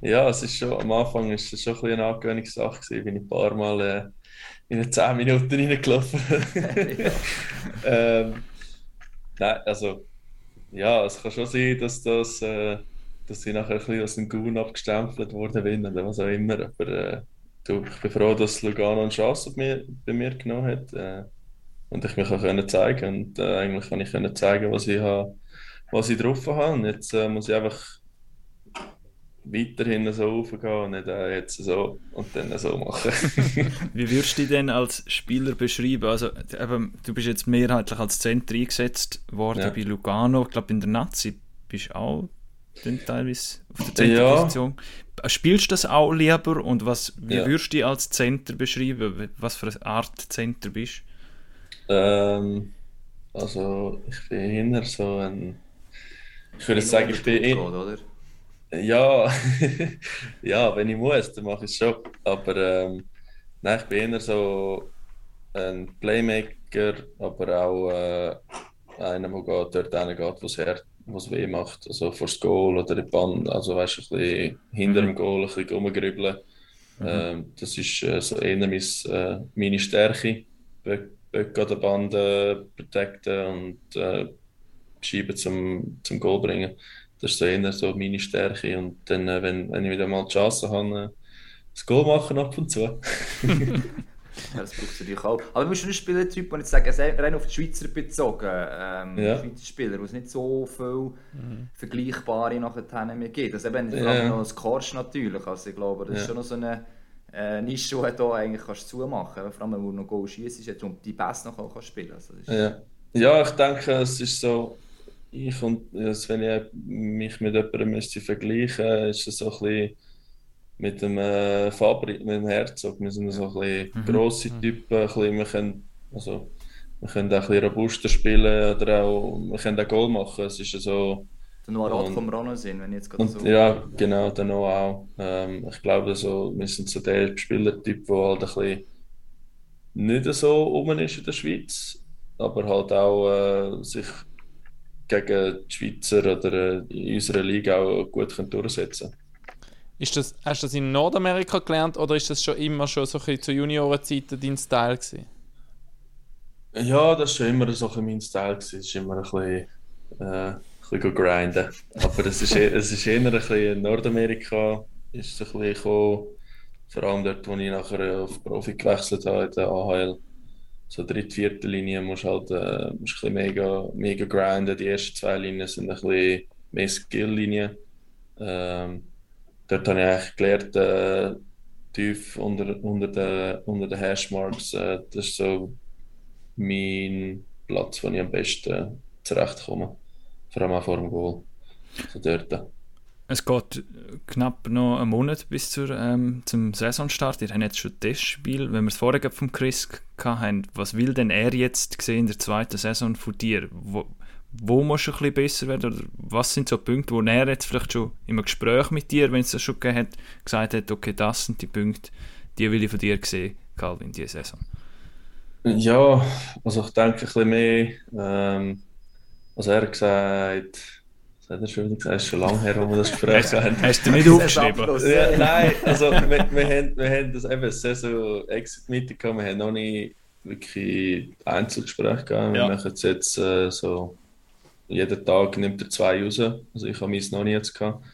Ja, es ist schon, am Anfang war es schon ein eine Angewöhnungssache. Ich bin ein paar Mal äh, in 10 Minuten reingelaufen. [laughs] ähm, nein, also ja, es kann schon sein, dass, das, äh, dass ich nachher ein bisschen aus dem Gun abgestempelt worden bin oder was auch immer. Aber äh, du, ich bin froh, dass Lugano eine Chance bei mir, bei mir genommen hat äh, und ich mich auch können zeigen und äh, eigentlich kann ich können zeigen, was ich, ha, was ich drauf habe. Und jetzt äh, muss ich einfach weiterhin so raufgehen und nicht äh, jetzt so und dann so machen. [laughs] Wie würdest du dich denn als Spieler beschreiben? Also, eben, du bist jetzt mehrheitlich als Center eingesetzt worden ja. bei Lugano. Ich glaube, in der Nazi bist du auch dann teilweise auf der Centerposition. Ja. Spielst du das auch lieber und was, wie ja. würdest du dich als Center beschreiben? Was für eine Art Center bist du? Ähm, also, ich bin hinter so ein. Ich würde sagen, ich bin. In, oder? Ja, [laughs] ja, wenn ich muss, dann mache ich es schon. Aber ähm, nein, ich bin eher so ein Playmaker, aber auch äh, einer, der dort hingeht, wo es was weh macht. Also vor das Goal oder die Band, also weißt du, ein bisschen hinter dem mhm. Goal, ein bisschen rumgrübeln. Mhm. Ähm, das ist äh, so eher mein, äh, meine Stärke. Böcke an der Band äh, protecten und äh, Scheiben zum, zum Goal bringen. Das ist so eher so meine Stärke. Und dann, äh, wenn, wenn ich wieder mal die Chance habe, äh, das Goal machen ab und zu. [laughs] ja, das braucht es natürlich auch. Aber du bist ein Spielertyp, und ich sage, rein auf die Schweizer bezogen, ähm, ja. Schweizer Spieler, wo es nicht so viel mhm. Vergleichbare nachher mehr gibt. Also eben ja. noch das Korsch natürlich. Also ich glaube, das ja. ist schon noch so eine äh, Nische, die du eigentlich kannst zumachen kannst. Vor allem, wo du noch Goal schießt, und die Pässe noch kannst spielen also ja. ja, ich denke, es ist so ich und also wenn ich mich mit jemandem müsste vergleichen ist es so ein bisschen mit dem äh, Fabri, mit dem Herzog. Wir sind so ein bisschen mhm. grosse mhm. Typen, ein bisschen, wir können, also, wir können auch ein bisschen robuster spielen oder auch, wir können auch Goal machen. Es ist so... Der Noah Rad vom Rono sind, wenn ich jetzt gerade so... Ja, genau, der Noah auch. Ähm, ich glaube, so, wir sind so der Spielertyp, der halt ein bisschen nicht so rum ist in der Schweiz, aber halt auch äh, sich gegen die Schweizer oder äh, in unserer Liga auch gut durchsetzen ist das, Hast du das in Nordamerika gelernt oder ist das schon immer schon so zu Juniorenzeiten dein Style gewesen? Ja, das war schon immer so ein mein Style. Es ist immer ein bisschen, äh, ein bisschen grinden. Aber es ist, e-, es ist eher ein bisschen in Nordamerika ist es ein bisschen gekommen, vor allem dort, wo ich nachher auf Profi gewechselt habe, in der AHL so dritte, vierte Linie musst halt äh, musst ein mega, mega grinden. Die ersten zwei Linien sind ein bisschen mehr Skill-Linien. Ähm, dort habe ich eigentlich gelernt, äh, tief unter, unter den, unter den Hashmarks, äh, das ist so mein Platz, wo ich am besten zurechtkomme. Vor allem auch vor dem Goal. So dort. Es geht knapp noch einen Monat bis zur, ähm, zum Saisonstart. Ihr habt jetzt schon das Spiel, wenn wir es vorher vom Chris hatten. Was will denn er jetzt sehen in der zweiten Saison von dir? Wo, wo musst du ein bisschen besser werden? Oder was sind so Punkte, wo er jetzt vielleicht schon im Gespräch mit dir, wenn es das schon gegeben hat, gesagt hat, okay, das sind die Punkte, die will ich von dir sehen, Calvin, diese Saison? Ja, also ich denke ein bisschen mehr, ähm, also er hat gesagt, Das hat er schon wieder gesagt, es ist schon lange her, wo wir das [laughs] Gespräch haben. Hast du nicht aufgeschrieben? ja, nein, also wir, wir, haben, wir haben das eben sehr so Exit-Meeting gehabt, wir haben noch nicht wirklich Einzelgespräche gehabt. Wir ja. machen es jetzt äh, so, jeden Tag nimmt er zwei raus, also ich habe meins noch nie jetzt gehabt.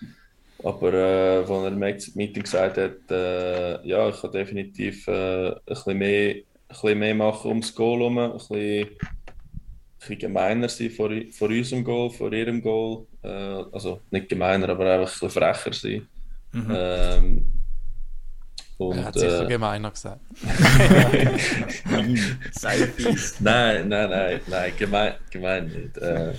Aber äh, als er im Exit-Meeting gesagt hat, äh, ja, ich kann definitiv äh, ein, bisschen mehr, ein bisschen mehr machen ums Goal herum, ein bisschen bisschen gemeiner sein vor, vor unserem Goal, vor ihrem Goal. Äh, also nicht gemeiner, aber einfach ein bisschen frecher sein. Mhm. Ähm, und, [laughs] er hat sicher äh, gemeiner gesagt. Nein, nein, nein, nein, gemein, gemein nicht. Äh,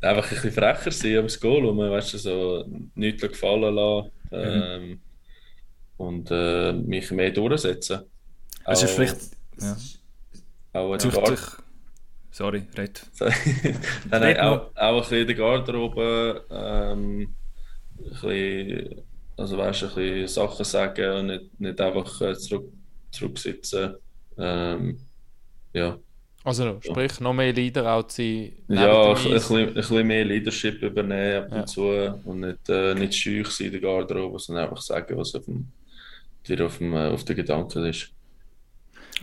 einfach ein bisschen frecher sein ums Goal und man weißt du, so nichts gefallen lassen ähm, mhm. und äh, mich mehr durchsetzen. Also auch, vielleicht ja. auch Sorry, red. [laughs] nein, nein, auch, auch ein bisschen in der Garderobe, ähm, ein bisschen, also weißt, ein bisschen Sachen sagen und nicht, nicht einfach äh, zurück, zurücksitzen. Ähm, ja. Also sprich, noch mehr Leader auch zu sein. Ja, ein, ein, bisschen, ein bisschen mehr Leadership übernehmen ab und ja. zu und nicht, äh, nicht schüch sein in der Garderobe, sondern einfach sagen, was auf dem, dir auf, dem, äh, auf den Gedanken ist.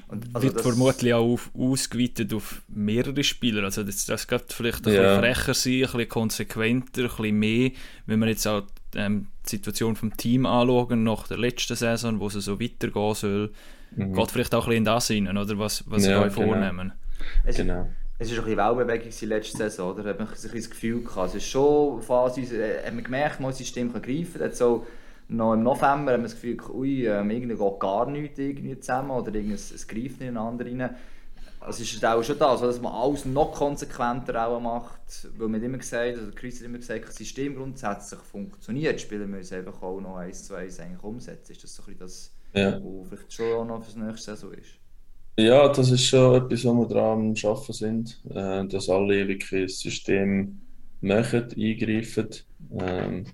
Und also wird vermutlich auch auf, ausgeweitet auf mehrere Spieler. Also das, das geht vielleicht ein ja. bisschen frecher sein, ein bisschen konsequenter, ein bisschen mehr, wenn wir jetzt auch ähm, die Situation vom Team anschauen nach der letzten Saison, wo es so weitergehen soll. Mhm. Geht vielleicht auch ein bisschen in das hinein, oder? Was, was ja, sie genau. vornehmen. Es, genau. Es war ein bisschen Wellenbewegung in letzter Saison, oder? Da hat man sich das Gefühl gehabt. Es ist schon Phase, äh, hat man gemerkt, man System greifen kann so noch im November haben wir das Gefühl, ui, ähm, irgendwie geht gar nichts irgendwie zusammen oder es greift nicht ineinander rein. Also ist es auch schon das, dass man alles noch konsequenter auch macht, weil man immer gesagt, also Chris hat immer gesagt, das System grundsätzlich funktioniert, die Spieler müssen einfach auch noch eins zu eins eigentlich umsetzen. Ist das so ein bisschen das, ja. was vielleicht schon auch noch für das nächste Saison ist? Ja, das ist schon etwas, wo wir dran am Arbeiten sind, äh, dass alle wirklich das System machen, eingreifen. Ähm,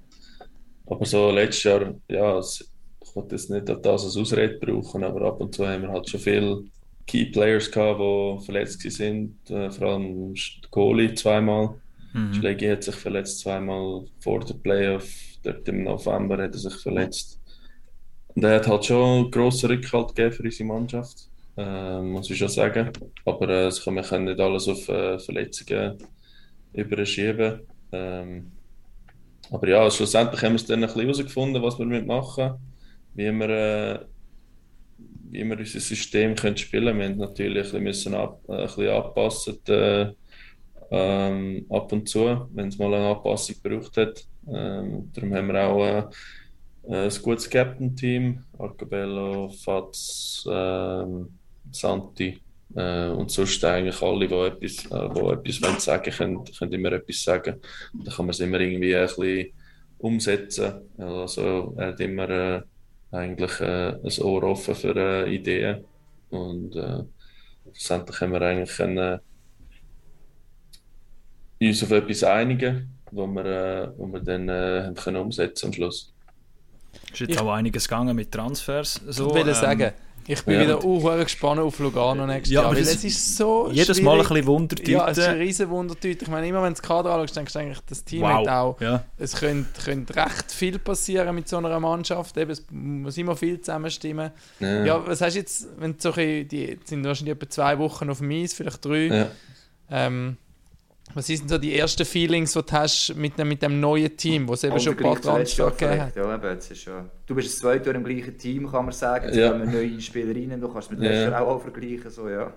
aber so letztes Jahr, ja, ich wollte jetzt nicht das als Ausrede brauchen, aber ab und zu haben wir halt schon viele Key Players gehabt, die verletzt sind, äh, vor allem Goalie zweimal. Mhm. Schlägi hat sich verletzt zweimal vor der Playoff, dort im November hat er sich verletzt. Und er hat halt schon einen grossen Rückhalt gegeben für unsere Mannschaft, äh, muss ich schon sagen. Aber äh, wir können nicht alles auf äh, Verletzungen überschieben. Ähm, aber ja, schlussendlich haben wir es dann ein bisschen herausgefunden, was wir machen wie wir, äh, wie wir unser System können spielen können. Wir haben natürlich ein bisschen, ab, äh, ein bisschen anpassen äh, ähm, ab und zu, wenn es mal eine Anpassung gebraucht hat. Ähm, darum haben wir auch äh, ein gutes Captain-Team, Arcabello, Fats, ähm, Santi äh, und sonst eigentlich alle, die etwas, äh, die etwas wollen sagen können, können immer etwas sagen. Da kann man es immer irgendwie ein bisschen umsetzen. Also er hat immer äh, eigentlich äh, ein Ohr offen für äh, Ideen. Und äh, schlussendlich haben wir eigentlich können, uns auf etwas einigen, wo wir, äh, wo wir dann äh, haben können umsetzen am Schluss. Ist jetzt ich, auch einiges gegangen mit Transfers. So, ich will ähm, sagen, ich bin ja. wieder uh, gespannt auf Lugano nächstes ja, Jahr, weil es ist so Jedes Mal ein bisschen Wundertüte. Ja, es ist ein riesen Wundertüte. Ich meine, immer wenn du das Kader anschaust, denkst du eigentlich, das Team wow. hat auch... Ja. Es könnte, könnte recht viel passieren mit so einer Mannschaft. Eben, es muss immer viel zusammenstimmen. Ja, ja was hast du jetzt, wenn du so ein, die sind wahrscheinlich etwa zwei Wochen auf dem Eis, vielleicht drei. Ja. Ähm, was sind so die ersten Feelings, die du hast mit dem, mit dem neuen Team, wo es eben schon ein paar Transfer gegeben hat? Ja, eben, ist ja, du bist das zweite Jahr im gleichen Team, kann man sagen. Jetzt ja. kommen neue Spieler rein, du kannst mit ja. letzter auch, auch vergleichen. So, ja.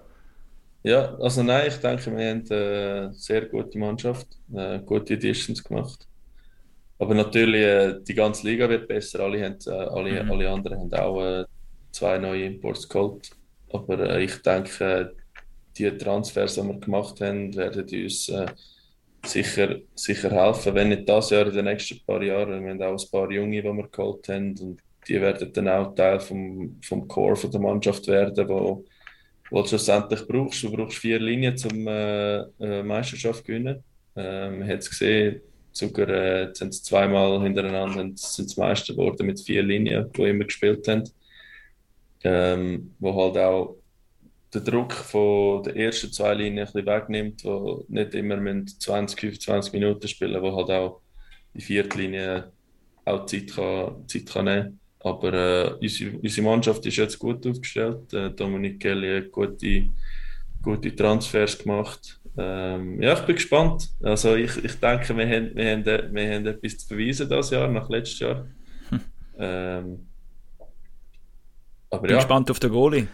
ja, also nein, ich denke, wir haben eine sehr gute Mannschaft, eine gute Editions gemacht. Aber natürlich, äh, die ganze Liga wird besser. Alle, haben, äh, alle, mhm. alle anderen haben auch äh, zwei neue Imports geholt. Aber ich denke, die Transfers, die wir gemacht haben, werden uns äh, sicher, sicher helfen. Wenn nicht das Jahr, in den nächsten paar Jahren. Wir haben auch ein paar Junge, die wir geholt haben. Und die werden dann auch Teil vom, vom Core von der Mannschaft werden, wo, wo du schlussendlich brauchst. Du brauchst vier Linien, um äh, eine Meisterschaft zu gewinnen. Äh, man hat es gesehen, sogar äh, sind sie zweimal hintereinander sind Meister geworden mit vier Linien, die immer gespielt haben. Ähm, wo halt auch den Druck von der ersten zwei Linien ein bisschen wegnimmt, wo nicht immer 20, 25 Minuten spielen, wo halt auch die Viertlinie auch Zeit kann, Zeit kann nehmen Aber äh, unsere, unsere Mannschaft ist jetzt gut aufgestellt. Äh, Dominik Kelly hat gute, gute Transfers gemacht. Ähm, ja, ich bin gespannt. Also ich, ich denke, wir haben, wir, haben, wir haben etwas zu beweisen dieses Jahr, nach letztes Jahr. Hm. Ähm, aber bin ja. gespannt auf den Goalie.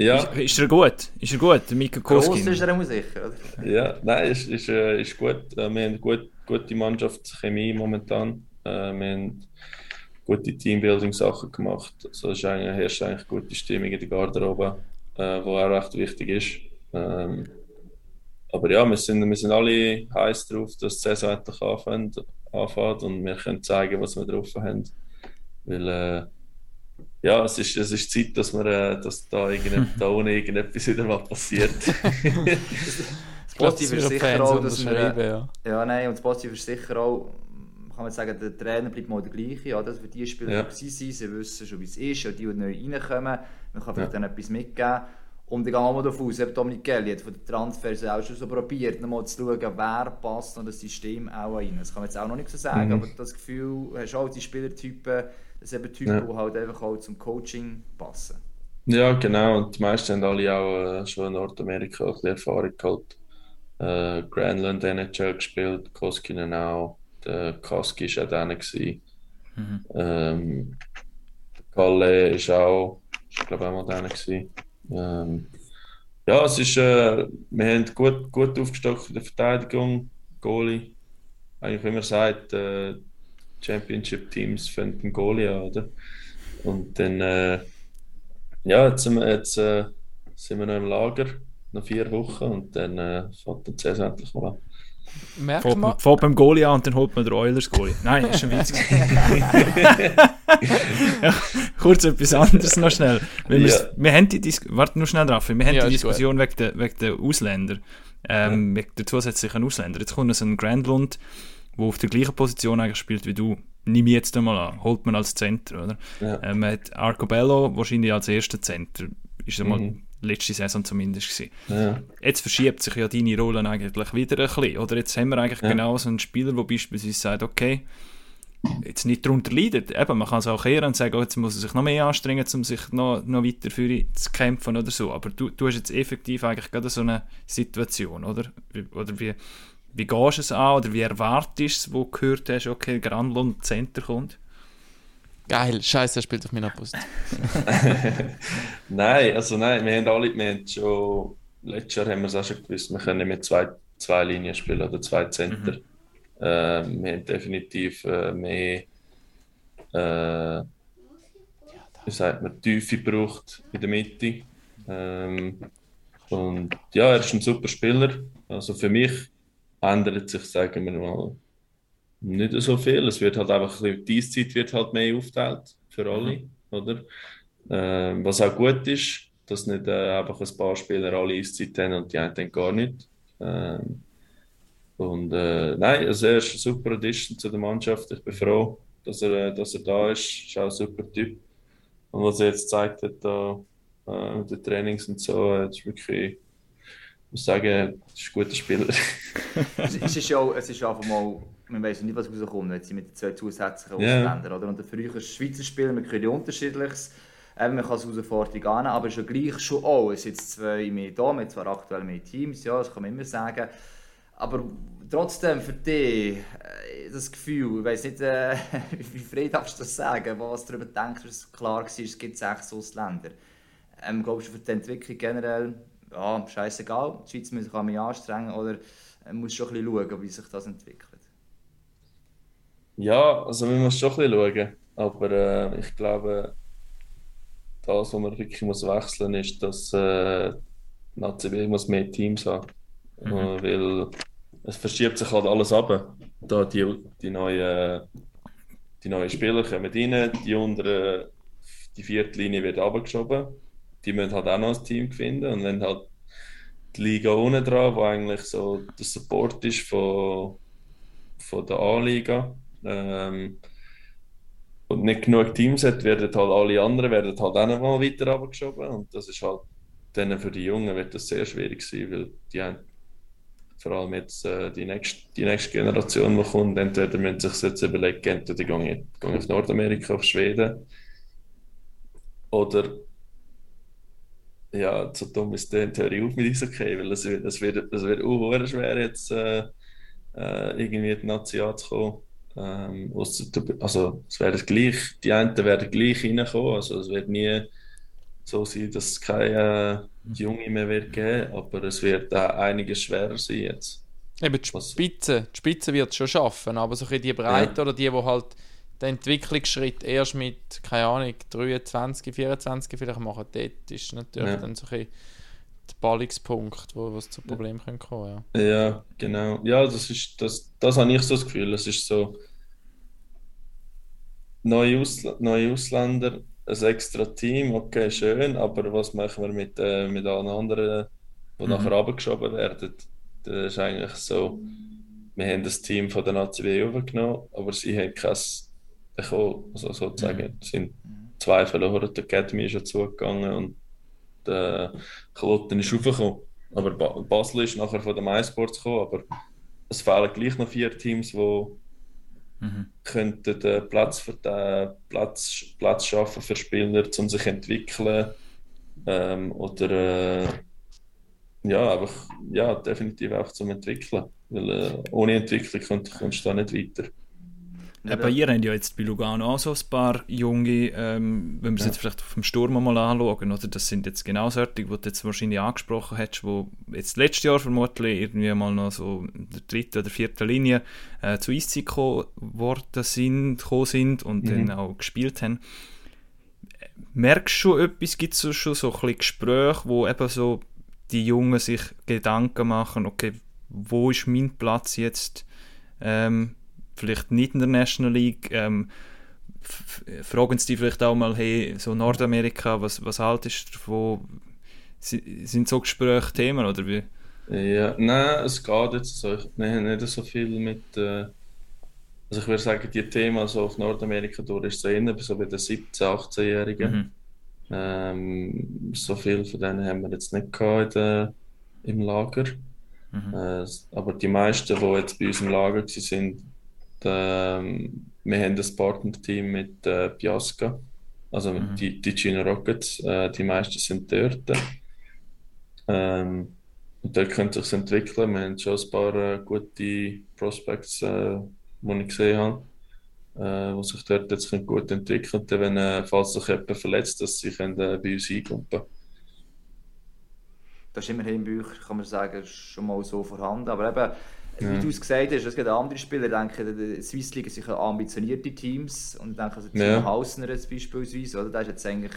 Ja. Ist, ist, er gut? Ist er gut, Mika Koskin? Gross ist er sicher, oder? Ja, nein, ist, ist, äh, ist gut. Äh, wir haben gut, gute Mannschaftschemie momentan. Äh, wir haben gute Teambuilding-Sachen gemacht. Also es eigentlich, herrscht eigentlich gute Stimmung in der Garderobe, äh, wo auch recht wichtig ist. Ähm, aber ja, wir sind, wir sind alle heiß drauf, dass die Saison endlich anfängt, anfängt und wir können zeigen, was wir drauf haben. Weil äh, ja, es ist, es ist Zeit, dass, wir, äh, dass da, da ohne irgendetwas wieder mal passiert. [laughs] das Positive ist sicher auch, dass wir, ja. ja, nein, und das Positive ist sicher auch, kann man sagen, der Trainer bleibt mal der gleiche, ja, dass für die Spieler ja. sind, sie wissen schon, wie es ist, ja, die, die neu reinkommen, man kann vielleicht ja. dann etwas mitgeben. Und ich gehe auch mal davon aus, eben Dominik Kelly hat von den Transfers auch schon so probiert, nochmal zu schauen, wer passt noch das System auch rein. Das kann man jetzt auch noch nicht so sagen, mhm. aber das Gefühl, du hast auch die Spielertypen, das sind eben Typen, ja. die halt einfach auch zum Coaching passen. Ja, genau. Und die meisten haben alle auch äh, schon in Nordamerika ein bisschen Erfahrung gehabt. Äh, Grandland NHL gespielt, Koskinen auch. Der Koski war auch da. Mhm. Ähm, Kalle ist auch, ich glaube auch mal da. Ähm, ja, es ist, äh, wir haben gut, gut aufgestockt in der Verteidigung, Goalie. Eigentlich, wie man sagt, äh, Championship-Teams fangen den Goalie an, oder? Und dann, äh, ja, jetzt, sind wir, jetzt äh, sind wir noch im Lager, noch vier Wochen und dann äh, fängt die Saison endlich mal an. Merkt fährt, man... Fährt beim Goalie an und dann holt man den Oilers Goalie. Nein, ist ein Witz. [laughs] ja, kurz etwas anderes noch schnell. Weil ja. Wir haben die Dis Warte nur schnell drauf. Wir haben ja, die Diskussion wegen der, wegen der Ausländer. Ähm, ja. Wegen der zusätzlichen Ausländer. Jetzt kommt so ein Grandlund der auf der gleichen Position eigentlich spielt wie du, nimm jetzt einmal an, holt man als Center, oder? Ja. Ähm, man hat Arcobello wahrscheinlich als erster Center, ist einmal mhm. letzte Saison zumindest gewesen. Ja. Jetzt verschiebt sich ja deine Rolle eigentlich wieder ein bisschen, oder? Jetzt haben wir eigentlich ja. genau so einen Spieler, der beispielsweise sagt, okay, jetzt nicht darunter leidet. Eben, man kann es auch kehren und sagen, oh, jetzt muss er sich noch mehr anstrengen, um sich noch, noch weiter für zu kämpfen oder so. Aber du, du hast jetzt effektiv eigentlich gerade so eine Situation, oder? Oder wie, wie gehst du es an oder wie erwartest du es, wo du gehört hast, okay, Granlund Center kommt? Geil, scheiße, er spielt auf meiner Position. [laughs] [laughs] nein, also nein, wir haben alle, wir haben schon, letztes Jahr haben wir es auch schon gewusst, wir können mit zwei, zwei Linien spielen oder zwei Center. Mhm. Äh, wir haben definitiv äh, mehr, äh, wie sagt man, Tiefe gebraucht in der Mitte. Ähm, und ja, er ist ein super Spieler. Also für mich ändert sich, sagen wir mal, nicht so viel. Es wird halt einfach ein die Eiszeit wird halt mehr aufteilt für alle, mhm. oder? Ähm, was auch gut ist, dass nicht äh, einfach ein paar Spieler alle Eiszeit haben und die einen gar nicht. Ähm, und äh, nein, also er ist eine super Addition zu der Mannschaft. Ich bin froh, dass er, äh, dass er da ist. Ist auch ein super Typ. Und was er jetzt zeigt hat, da, äh, die Trainings und so, äh, ist wirklich ich muss sagen, das ist ein guter Spieler. [laughs] es, ist ja, es ist einfach mal, man weiß nicht, was rauskommt, jetzt mit den zwei zusätzlichen yeah. Ausländern. Oder? Und für euch als Schweizer Spieler, man kann ja unterschiedliches. Eben, man kann es Herausforderung annehmen, aber es ist ja gleich schon auch. Es sind zwei mehr da, mit zwar aktuell mehr Teams, ja, das kann man immer sagen. Aber trotzdem für dich, äh, das Gefühl, ich weiß nicht, äh, [laughs] wie frei darfst du das sagen, was darüber denkst, dass klar war, es gibt sechs Ausländer. Ähm, glaubst du für die Entwicklung generell, ja, scheißegal, die Schweiz muss sich mich anstrengen oder muss schon ein bisschen schauen, wie sich das entwickelt? Ja, also wir müssen schon ein bisschen schauen, aber äh, ich glaube, das, was man wirklich muss wechseln muss, ist, dass äh, die muss mehr Teams haben mhm. äh, weil es verschiebt sich halt alles ab. Da die, die neuen die neuen Spieler kommen rein, die untere, die vierte Linie wird abgeschoben die müssen halt auch noch ein Team finden. Und wenn halt die Liga unten dran, wo eigentlich so der Support ist von, von der A-Liga ähm, und nicht genug Teams hat, werden halt alle anderen werden halt auch noch mal weiter abgeschoben und das ist halt dann für die Jungen wird das sehr schwierig sein, weil die haben vor allem jetzt äh, die, nächste, die nächste Generation, die kommt, entweder müssen sich jetzt überlegen, entweder gehen, gehen auf Nordamerika, auf Schweden oder ja, so dumm ist der, höre ich auf mit Eishockey, weil es wird, es wird, es wird uh, schwer jetzt äh, äh, irgendwie in die Nazi anzukommen. Ähm, also es werden gleich, die einen werden gleich reinkommen, also es wird nie so sein, dass es keine äh, Junge mehr wird geben, aber es wird auch einiges schwerer sein jetzt. Eben die Spitze, die Spitze wird es schon schaffen, aber so die Breite ja. oder die, die halt den Entwicklungsschritt erst mit, keine Ahnung, 23, 24 vielleicht machen, dort ist natürlich ja. dann so ein der Ballungspunkt, wo es zu Problemen ja. kommen ja. ja, genau. Ja, das ist, das, das habe ich so das Gefühl, es ist so neue, Ausl neue Ausländer, ein extra Team, okay, schön, aber was machen wir mit, äh, mit allen anderen, die mhm. nachher abgeschoben werden? Das ist eigentlich so, wir haben das Team von der NACW aufgenommen, aber sie haben kein bekommen, also sozusagen, mhm. sind zwei verloren, die Academy ist ja zugegangen und der Kloten ist raufgekommen. Aber Basel ist nachher von den MySports gekommen, aber es fehlen gleich noch vier Teams, die mhm. könnten den Platz, für den Platz, Platz schaffen für Spieler, um sich zu entwickeln. Ähm, oder äh, ja, einfach, ja, definitiv auch zum Entwickeln. Weil äh, ohne Entwicklung kommst, kommst du da nicht weiter. Ja, bei ihr haben ja jetzt bei Lugano auch so ein paar junge, ähm, wenn wir es ja. jetzt vielleicht vom Sturm mal anschauen, oder? das sind jetzt genau solche, die du jetzt wahrscheinlich angesprochen hast, wo jetzt letztes Jahr vermutlich irgendwie mal noch so in der dritten oder vierten Linie äh, zu Eiszeit gekommen sind, gekommen sind und mhm. dann auch gespielt haben. Merkst du schon etwas, gibt es schon so ein bisschen Gespräche, wo eben so die Jungen sich Gedanken machen, okay, wo ist mein Platz jetzt ähm, vielleicht nicht in der National League, ähm, fragen sie dich vielleicht auch mal, hey, so Nordamerika, was, was haltest du davon? Sind so Gespräche Themen oder wie? Ja, nein, es geht jetzt so. Wir haben nicht so viel mit. Äh, also ich würde sagen, die Themen so auf Nordamerika durch ist so eher so bei den 17-, 18-Jährigen. Mhm. Ähm, so viel von denen haben wir jetzt nicht gehabt der, im Lager. Mhm. Äh, aber die meisten, die jetzt bei uns im Lager waren, ähm, wir haben ein Partner-Team mit äh, Piasca, also mhm. die, die China Rockets. Äh, die meisten sind dort. Ähm, und dort könnte sich entwickeln. Wir haben schon ein paar äh, gute Prospects, äh, die ich gesehen habe, äh, die sich dort jetzt gut entwickeln können, wenn, äh, falls sich jemand verletzt, dass sie können, äh, bei uns einkommen Das ist immerhin bei euch, kann man sagen, schon mal so vorhanden. Aber eben, ja. Wie du es gesagt hast, es gibt andere Spieler, ich denke, die Swiss League sind ambitionierte Teams und ich denke, also Timo ja. Hausner jetzt beispielsweise, oder? der ist jetzt eigentlich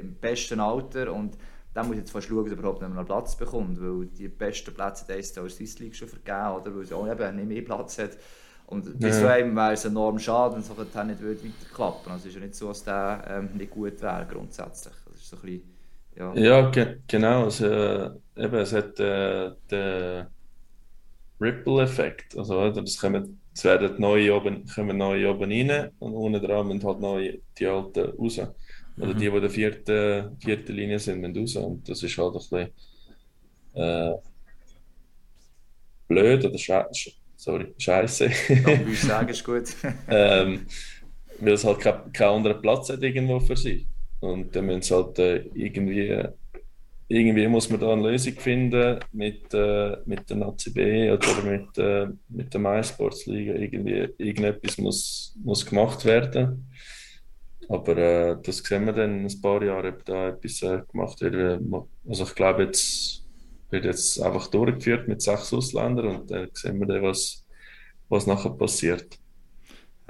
im besten Alter und der muss jetzt fast schauen, ob er überhaupt noch einen Platz bekommt, weil die besten Plätze hat er in der Swiss League schon vergeben, oder? weil er auch eben nicht mehr Platz hat. Und ja. bis einem wäre es enorm schade, wenn es nicht weiterklappen würde. Also es ist ja nicht so, dass der ähm, nicht gut wäre grundsätzlich. Das ist so ein bisschen, ja, ja ge genau. Also, äh, eben, es hat äh, der Ripple-Effekt. Also, das kommen, es werden neue oben, kommen neue oben rein und unten dran müssen halt neue, die alten raus. Oder mhm. die, die in der vierten, vierten Linie sind, müssen raus. Und das ist halt ein bisschen äh, blöd oder sche sorry, scheiße. Ich sagen, ist gut. [laughs] ähm, weil es halt keinen kein anderen Platz hat irgendwo für sie. Und dann müssen sie halt äh, irgendwie irgendwie muss man da eine Lösung finden mit, äh, mit der Nazi B oder mit, äh, mit der MySports-Liga. Irgendwie, irgendetwas muss, muss gemacht werden. Aber äh, das sehen wir dann in ein paar Jahren, ob da etwas äh, gemacht wird. Also ich glaube, jetzt wird jetzt einfach durchgeführt mit sechs Ausländern und dann sehen wir dann, was, was nachher passiert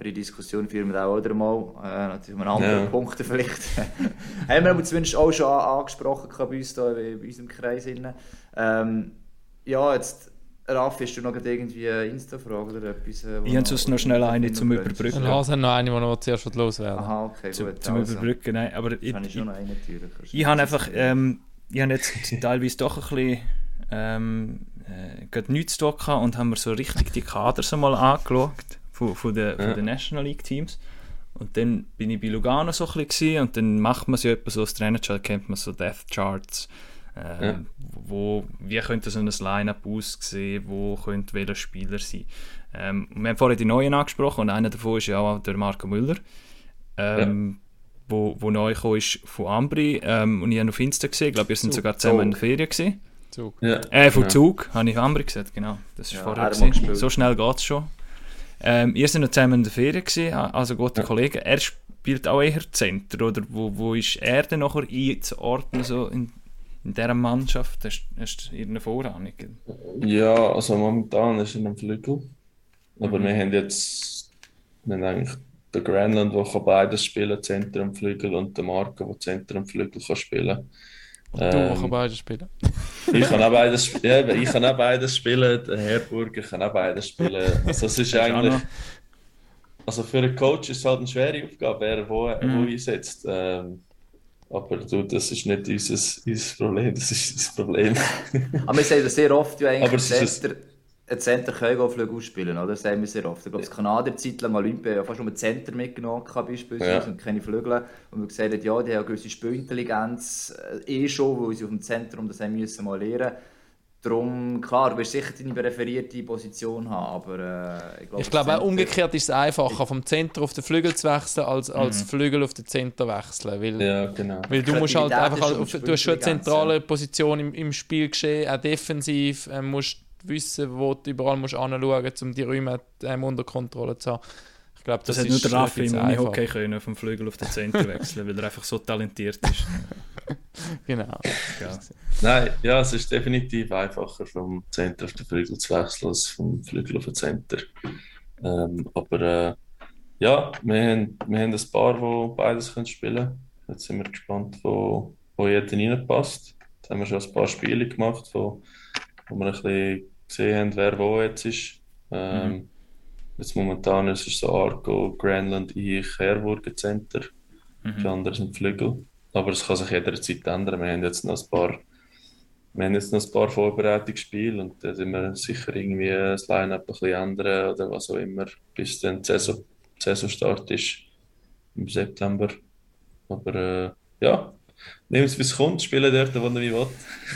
die Diskussion führen wir auch wieder mal. Äh, natürlich mit anderen ja. Punkten vielleicht. [laughs] haben wir aber zumindest auch schon angesprochen bei uns hier, bei unserem Kreis. Ähm, ja, jetzt Raff, hast du noch irgendwie eine Insta-Frage oder etwas? Äh, ich habe sonst noch schnell eine zum Überbrücken. Ja, es hat noch eine, die noch zuerst loswerden Aha, okay, zum, gut. Zum also. Überbrücken, nein. Aber ich, ich, schon eine, ich, ich habe einfach, ähm, ich habe jetzt [laughs] teilweise doch ein bisschen ähm, äh, nichts zu tun und haben mir so richtig die Kader so mal angeschaut von, von, den, ja. von den National League Teams. Und dann bin ich bei Lugano so ein bisschen und dann macht man so etwas so als Trainer kennt man so Death Charts Ähm, ja. wo, wie könnte so ein Line-Up aussehen, wo könnte welcher Spieler sein. Ähm, wir haben vorhin die Neuen angesprochen und einer davon ist ja auch der Marco Müller, ähm, ja. wo, wo neu gekommen ist von Ambri ähm, und ich habe auf Insta gesehen, ich glaube, wir sind Zug. sogar zusammen Zug. in der Ferien gesehen. Zug. Ja. Äh, von ja. Zug, habe ich Ambri gesagt, genau. Das ist ja, vorher gesehen. So schnell geht es schon. Ähm, ihr seid noch zusammen in der Ferien gewesen, also gute ja. Kollegen. Er spielt auch eher Center, oder wo, wo ist er denn nachher einzuordnen, so in, in dieser Mannschaft? Hast, hast du irgendeine Vorahnung? Ja, also momentan ist er am Flügel. Aber mhm. wir haben jetzt wir haben eigentlich den Granland, der beides spielen, Center und Flügel, und den Marco, der Center und Flügel kann spielen und du ähm, kann beides spielen. [laughs] ich kann auch beides, ja, ich kann auch beides spielen, der Herr Burger kann auch beides spielen. Also es ist [laughs] eigentlich... Also für einen Coach ist es halt eine schwere Aufgabe, wer wo, mhm. wo einsetzt. Ähm, aber du, das ist nicht unser, unser Problem, das ist das Problem. [laughs] aber wir sehen das sehr oft, ja eigentlich, aber Center, ein Center können ausspielen, oder? Das sehen wir sehr oft. Ich glaube, das Kanadier Zeit lang Olympia ja fast nur ein Center mitgenommen beispielsweise ja. und keine Flügel. Und wir gesagt haben, ja, die haben eine gewisse Spielintelligenz äh, eh schon, weil sie auf dem Zentrum das haben müssen mal lernen Darum, klar, du wirst sicher deine präferierte Position haben, aber äh, ich glaube... Ich glaube auch umgekehrt ist es einfacher, vom Center auf den Flügel zu wechseln, als als mhm. Flügel auf den Center wechseln, weil, ja, genau. weil du musst halt einfach, auf, du hast schon eine zentrale Position im, im Spiel geschehen, auch defensiv, äh, musst wissen, wo du überall musst anschauen musst, um die Räume ähm, unter Kontrolle zu haben. Ich glaube, das, das hat nur der Raffi im Unihockey können vom Flügel auf den Center wechseln, weil er einfach so talentiert ist. [laughs] genau. Ja. Nein, ja, es ist definitiv einfacher vom Center auf den Flügel zu wechseln als vom Flügel auf den Center. Ähm, aber äh, ja, wir haben, wir haben ein paar, die beides können spielen können. Jetzt sind wir gespannt, wo, wo jeder reinpasst. Jetzt haben wir schon ein paar Spiele gemacht, wo, wo wir ein bisschen gesehen haben, wer wo jetzt ist. Ähm, mhm. Jetzt momentan ist es so Arco, Granland, ich, Herburger Center. Mhm. Die anderen sind Flügel. Aber es kann sich jederzeit ändern. Wir haben jetzt noch ein paar, wir haben jetzt noch ein paar Vorbereitungsspiele und da sind wir sicher irgendwie das Line-Up ein bisschen ändern oder was auch immer, bis dann die Saison, Saisonstart ist im September. Aber äh, ja, Nehmen es, es kommt, spielen dort, wo er will.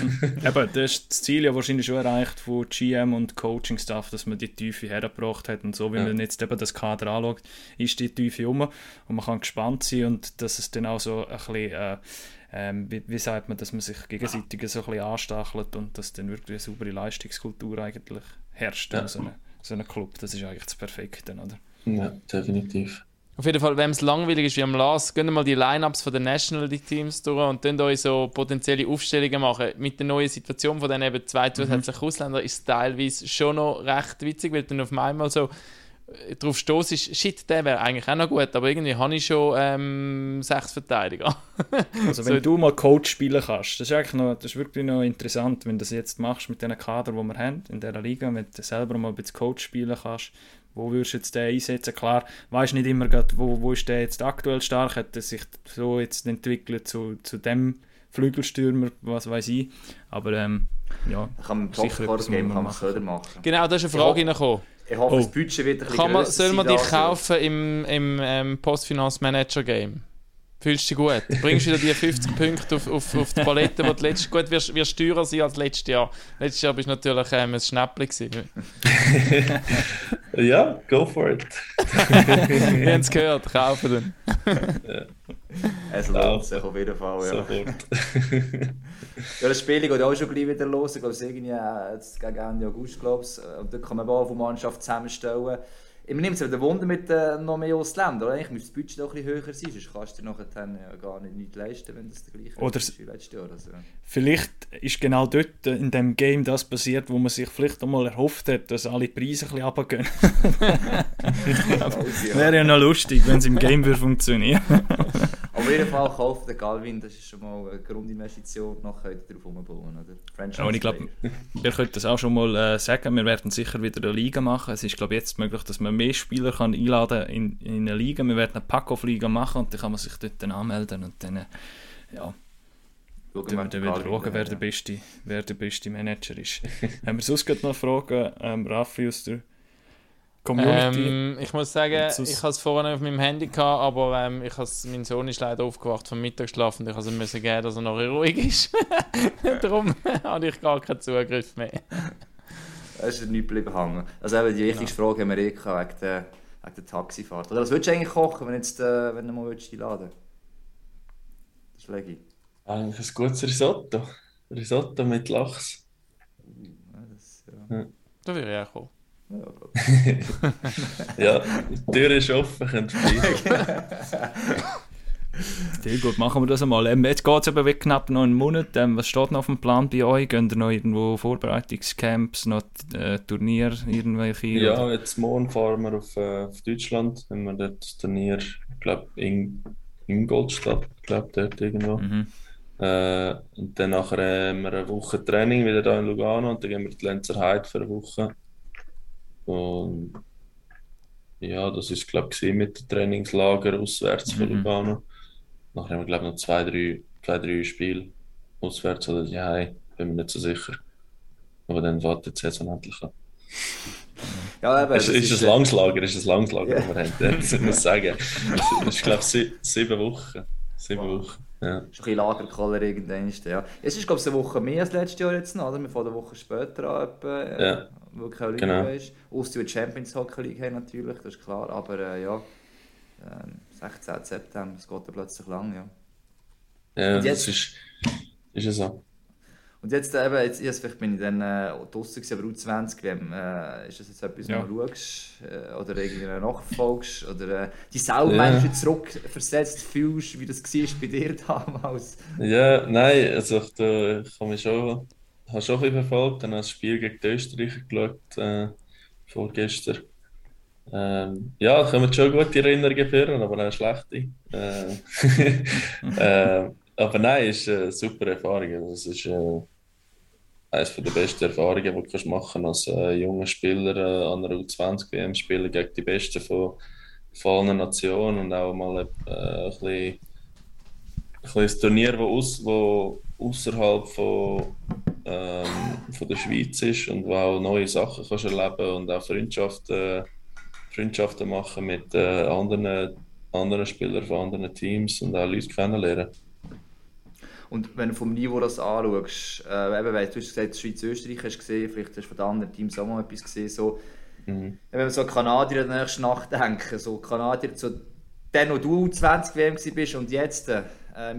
[laughs] Eben, das ist das Ziel ja wahrscheinlich schon erreicht von GM und Coaching-Staff, dass man die Tiefe hergebracht hat. Und so, wie ja. man jetzt eben das Kader anschaut, ist die Tiefe um und man kann gespannt sein und dass es dann auch so ein bisschen, äh, ähm, wie, wie, sagt man, dass man sich gegenseitig so ein bisschen anstachelt und dass dann wirklich eine saubere Leistungskultur eigentlich herrscht ja. in so einem so eine Club. Das ist eigentlich das Perfekte, oder? Ja, definitiv. Auf jeden Fall, wenn es langweilig ist wie am Last, gehen wir mal die Lineups von den National League Teams durch und dann euch so potenzielle Aufstellungen machen. Mit der neuen Situation von den eben zwei zusätzlichen mhm. Ausländern ist es teilweise schon noch recht witzig, weil dann auf einmal so äh, drauf stoßest, shit, der wäre eigentlich auch noch gut, aber irgendwie habe ich schon ähm, sechs Verteidiger. [laughs] also wenn so, du mal Coach spielen kannst, das ist eigentlich noch, das ist wirklich noch interessant, wenn du das jetzt machst mit den Kader, die wir haben in dieser Liga, wenn du selber mal ein bisschen Coach spielen kannst, wo würdest du jetzt den einsetzen? Klar, weißt nicht immer grad, wo, wo ist der jetzt aktuell stark, hat er sich so jetzt entwickelt zu, zu dem Flügelstürmer, was weiß ich, aber ähm, ja. Kann man Topscorer-Game kann man Söder machen. Genau, da ist eine Frage reingekommen. Ich hoffe, oh. das Budget wird ein bisschen kann man, Soll man dich kaufen im, im ähm, Postfinance-Manager-Game? Fühlst du dich gut? Bringst du wieder die 50 Punkte auf, auf, auf die Palette, die du letztes gut wirst, wirst teurer sein als letztes Jahr. Letztes Jahr bist du natürlich ähm, ein Schnäppchen. [laughs] ja, go for it. [laughs] Wir haben es gehört, kaufen dann. Es lohnt sich auf jeden Fall, ja. Sofort. [laughs] ja, das Spiel geht auch schon gleich wieder los. Ich glaube, es ist irgendwie äh, jetzt gegen Ende August, glaube ich. Und da kann man auch von Mannschaft zusammenstellen. Ich nehme es wieder Wunder mit äh, noch mehr Ausländern. Eigentlich müsste das Budget noch ein bisschen höher sein, sonst kannst du dir nachher dann ja gar nicht, nicht leisten, wenn das der gleiche oder ist wie letztes Jahr. Also. Vielleicht ist genau dort in dem Game das passiert, wo man sich vielleicht einmal erhofft hat, dass alle Preise ein bisschen runtergehen. [laughs] [laughs] Wäre ja noch lustig, wenn es im Game würde funktionieren [laughs] Auf jeden Fall kauft der Galvin, das ist schon mal eine Grundinvestition, nachher darauf umbauen. Oder? ich glaube, wir könnten das auch schon mal äh, sagen, wir werden sicher wieder eine Liga machen. Es ist glaube ich jetzt möglich, dass man mehr Spieler kann einladen in, in eine Liga. Wir werden eine Pack-Off-Liga machen und dann kann man sich dort dann anmelden und dann, äh, ja, Schauen wir dann wieder schauen, wer der, beste, wer der beste Manager ist. Haben wir sonst noch Fragen, ähm, Raffi aus der Community. Ähm, ich muss sagen, ich habe es vorhin auf meinem Handy gehabt, aber ähm, ich mein Sohn ist leider aufgewacht vom Mittagsschlaf und ich musste müssen geben, dass er noch ruhig ist. [laughs] Darum [laughs] habe ich gar keinen Zugriff mehr. Es ist nicht geblieben hängen. Also eben die wichtigste ja. Frage haben wir eh gehabt, wegen der, wegen der Taxifahrt. Oder was würdest du eigentlich kochen, wenn, jetzt, äh, wenn du mal einladen Das ist Legi. Eigentlich ein gutes Risotto. Risotto mit Lachs. Ja, das, ja. Ja. Da würde ich auch kommen. [laughs] Ja, die Tür ist offen, könnt [laughs] Sehr gut, machen wir das einmal. Ähm, jetzt geht es aber knapp noch einen Monat. Ähm, was steht noch auf dem Plan bei euch? Gehen ihr noch irgendwo Vorbereitungscamps, noch äh, Turnier, irgendwelche? Ja, oder? jetzt morgen fahren wir auf, äh, auf Deutschland, wenn wir das Turnier, ich glaube, in Ingolstadt, glaube, dort irgendwo. Mhm. Äh, und dann nachher haben wir eine Woche Training wieder da in Lugano und dann gehen wir die Lenzer Heide für eine Woche. Und ja, das ist, glaube ich, mit dem Trainingslager auswärts von mhm. Lugano. Nachher haben wir, glaube ich, noch zwei, drei, zwei, drei Spiele auswärts oder ja, bin mir nicht so sicher. Aber dann wartet die Saison endlich an. [laughs] Ja, aber ist, ist, ist ein Langslager, ist ein Langslager, yeah. wir haben, das muss ich sagen. Das ist, glaube ich, sieben Wochen. Sieben wow. Wochen. Ja. Ist ein bisschen Lagerkoller irgendwann. Ja. Es ist, glaube ich, eine Woche mehr als letztes Jahr jetzt noch, oder? Wir fangen eine Woche später an, etwa, äh, ja. Wo keine Liga genau. ist. Außer die Champions Hockey League haben natürlich, das ist klar. Aber äh, ja, äh, 16. September, es geht ja plötzlich lang, ja. Ja, jetzt, das ist, ist ja so. Und jetzt eben, jetzt, jetzt vielleicht bin ich dann äh, draußen gewesen, aber U20 WM, äh, ist das jetzt etwas, ja. wo du schaust äh, oder irgendwie nachfolgst oder äh, die selber ja. zurückversetzt fühlst, wie das war bei dir [laughs] damals? Ja, nein, also ich, da, ich habe mich schon, habe schon ein bisschen verfolgt, dann das Spiel gegen die Österreicher geschaut, äh, vorgestern. Ähm, ja, da kommen schon gute Erinnerungen führen, aber auch schlechte. Äh, [laughs] äh, aber nein, es ist eine super Erfahrung. Also, es ist äh, eines der besten Erfahrungen, die du machen als äh, junger Spieler äh, an einer U20-WM spielen gegen die Besten von, von allen Nationen und auch mal äh, ein, bisschen, ein bisschen Turnier, das aus, wo außerhalb von, ähm, von der Schweiz ist und wo auch neue Sachen kannst erleben und auch Freundschaften, Freundschaften machen mit äh, anderen, anderen Spielern von anderen Teams und auch Leute kennenlernen. Und wenn du vom Niveau das anschaust, äh, eben, weil du hast gesagt, Schweiz-Österreich hast gesehen, vielleicht hast du von den anderen Teams auch mal etwas gesehen, so, mhm. wenn wir so an Kanadier in der nächsten Nacht denken, so Kanadier zu dem, wo du 20 WM bist und jetzt, äh,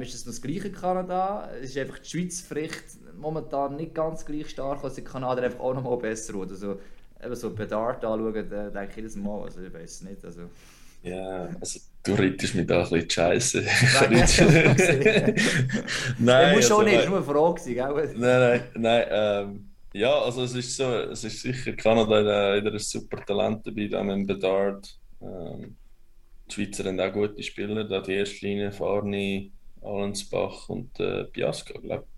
ist das noch das gleiche Kanada? Es ist einfach die Schweiz vielleicht momentan nicht ganz gleich stark, als die Kanadier einfach auch noch mal besser wird. Also, eben so bei Dart anschauen, da denke ich jedes Mal, also ich weiß es nicht. Also. Ja, also du reitest mich da ein bisschen scheiße. [laughs] [laughs] nein, muss schon also, nicht, nur eine Frage sein, gell? Nein, nein, nein. Ähm, ja, also es ist so, es ist sicher, Kanada hat wieder ein super Talent dabei, da mit Bedard. Ähm, die Schweizer haben auch gute Spieler, da die erste Linie, Farni, Allensbach und äh, Biasco, glaube ich.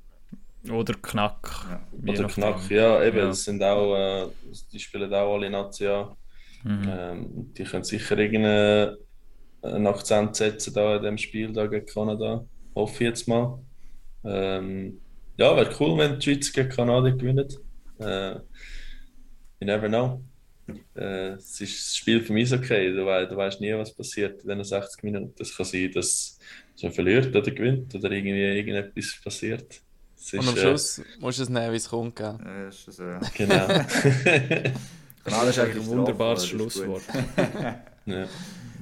Oder Knack. Ja. Oder Knack, ja, eben, ja. Sind auch, äh, die spielen auch alle National. Mhm. Ähm, die können sicher irgendeinen Akzent setzen da in dem Spiel da gegen Kanada. Hoffe ich jetzt mal. Ähm, ja, wäre cool, wenn die Schweiz gegen Kanada gewinnt. Äh, you never know. Äh, es ist das Spiel für mich okay. Du, we du weißt nie, was passiert in diesen 60 Minuten. Es kann sein, dass man verliert oder gewinnt oder irgendwie irgendetwas passiert. Ist, Und am äh, Schluss äh, musst du es nehmen, wie es kommt. Gell? Ja, ist so. [laughs] Genau. [laughs] Genau, das ist eigentlich ein wunderbares Schlusswort. [laughs] ja.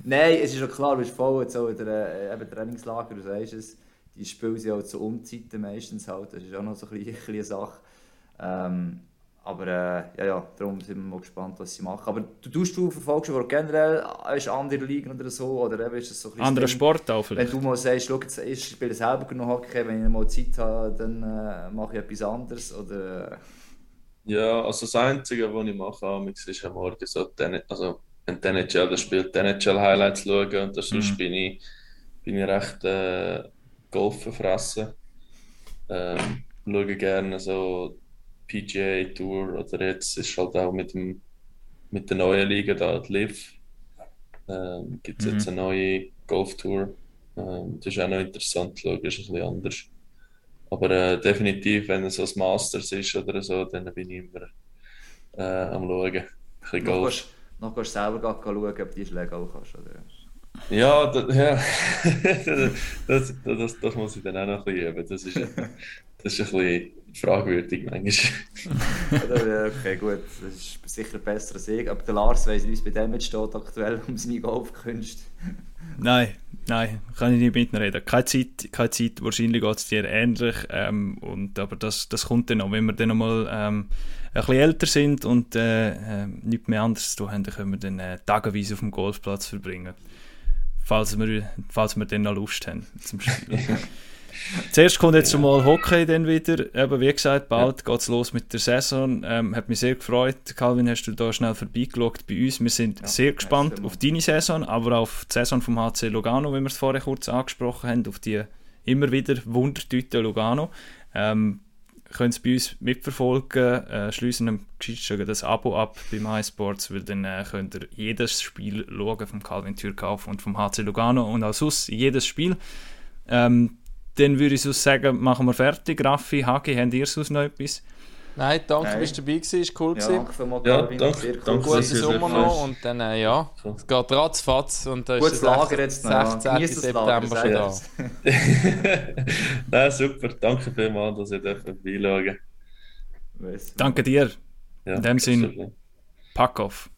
Nein, es ist schon klar, du bist voll jetzt auch in der eben Trainingslager, du sagst es, die spielen sie auch zu Umzeiten meistens halt, das ist auch noch so ein bisschen eine Sache. Ähm, aber äh, ja, ja, darum sind wir mal gespannt, was sie machen. Aber du tust du verfolgst du generell ist andere Ligen oder so oder eben ist es so ein Andere Sport auch vielleicht. Wenn du mal sagst, schau, ich spiele selber genug Hockey, wenn ich mal Zeit habe, dann äh, mache ich etwas anderes oder ja, also das Einzige, was ich mache, ist am Morgen so, den, also die NHL das spielt, die NHL-Highlights schauen und sonst mhm. bin, ich, bin ich recht äh, Golf verfressen. Ähm, schaue gerne so PGA Tour oder jetzt ist halt auch mit, dem, mit der neuen Liga da, die Live, ähm, gibt es mhm. jetzt eine neue Golf-Tour. Ähm, das ist auch noch interessant ist ein bisschen anders. Aber äh, definitiv, wenn es so ein Masters ist oder so, dann bin ich immer äh, am Schauen. Ein bisschen Golf. noch kannst du selber schauen, ob du die Schläge auch kannst. Oder? Ja, das, ja. [laughs] das, das, das, muss ich dann auch noch ein bisschen üben. Das ist, das ist ein bisschen fragwürdig manchmal. okay, gut, das ist sicher besser als ich. Aber der Lars weiss nicht, wie es bei dem jetzt steht, aktuell um seine Golfkünste. Nein, nein, kann ich nicht mitreden. Keine Zeit, keine Zeit wahrscheinlich geht es dir ähnlich. Ähm, und, aber das, das kommt dann noch, wenn wir dann nochmal ähm, ein bisschen älter sind und äh, äh, nichts mehr anderes zu tun haben, dann können wir dann äh, tageweise auf dem Golfplatz verbringen. Falls wir, falls wir dann noch Lust haben zum Spielen. [laughs] Zuerst kommt jetzt mal Hockey dann wieder. Eben, wie gesagt, bald ja. geht es los mit der Saison. Ähm, hat mich sehr gefreut. Calvin, hast du da schnell vorbeigeschaut bei uns. Wir sind ja, sehr gespannt auf deine Saison, aber auf die Saison vom HC Lugano, wie wir es vorher kurz angesprochen haben, auf die immer wieder Wundertüte Lugano. Ähm, können es bei uns mitverfolgen. Äh, schließen am das Abo ab bei MySports, weil dann äh, könnt ihr jedes Spiel schauen vom Calvin Türkauf und vom HC Lugano und auch sonst jedes Spiel. Ähm, dann würde ich so sagen, machen wir fertig. Raffi, Hagi, habt ihr sonst noch etwas? Nein, danke, Nein. bist du dabei gewesen, ist cool ja, gewesen. Danke ja, danke, cool. danke Guten Sommer noch und dann, äh, ja, es geht ratzfatz und da ist der 16, jetzt noch, 16. Ja. September schon da. [laughs] [laughs] Nein, super, danke vielmals, dass ihr vorbeischauen Danke dir. Ja, In dem Sinne, pack auf.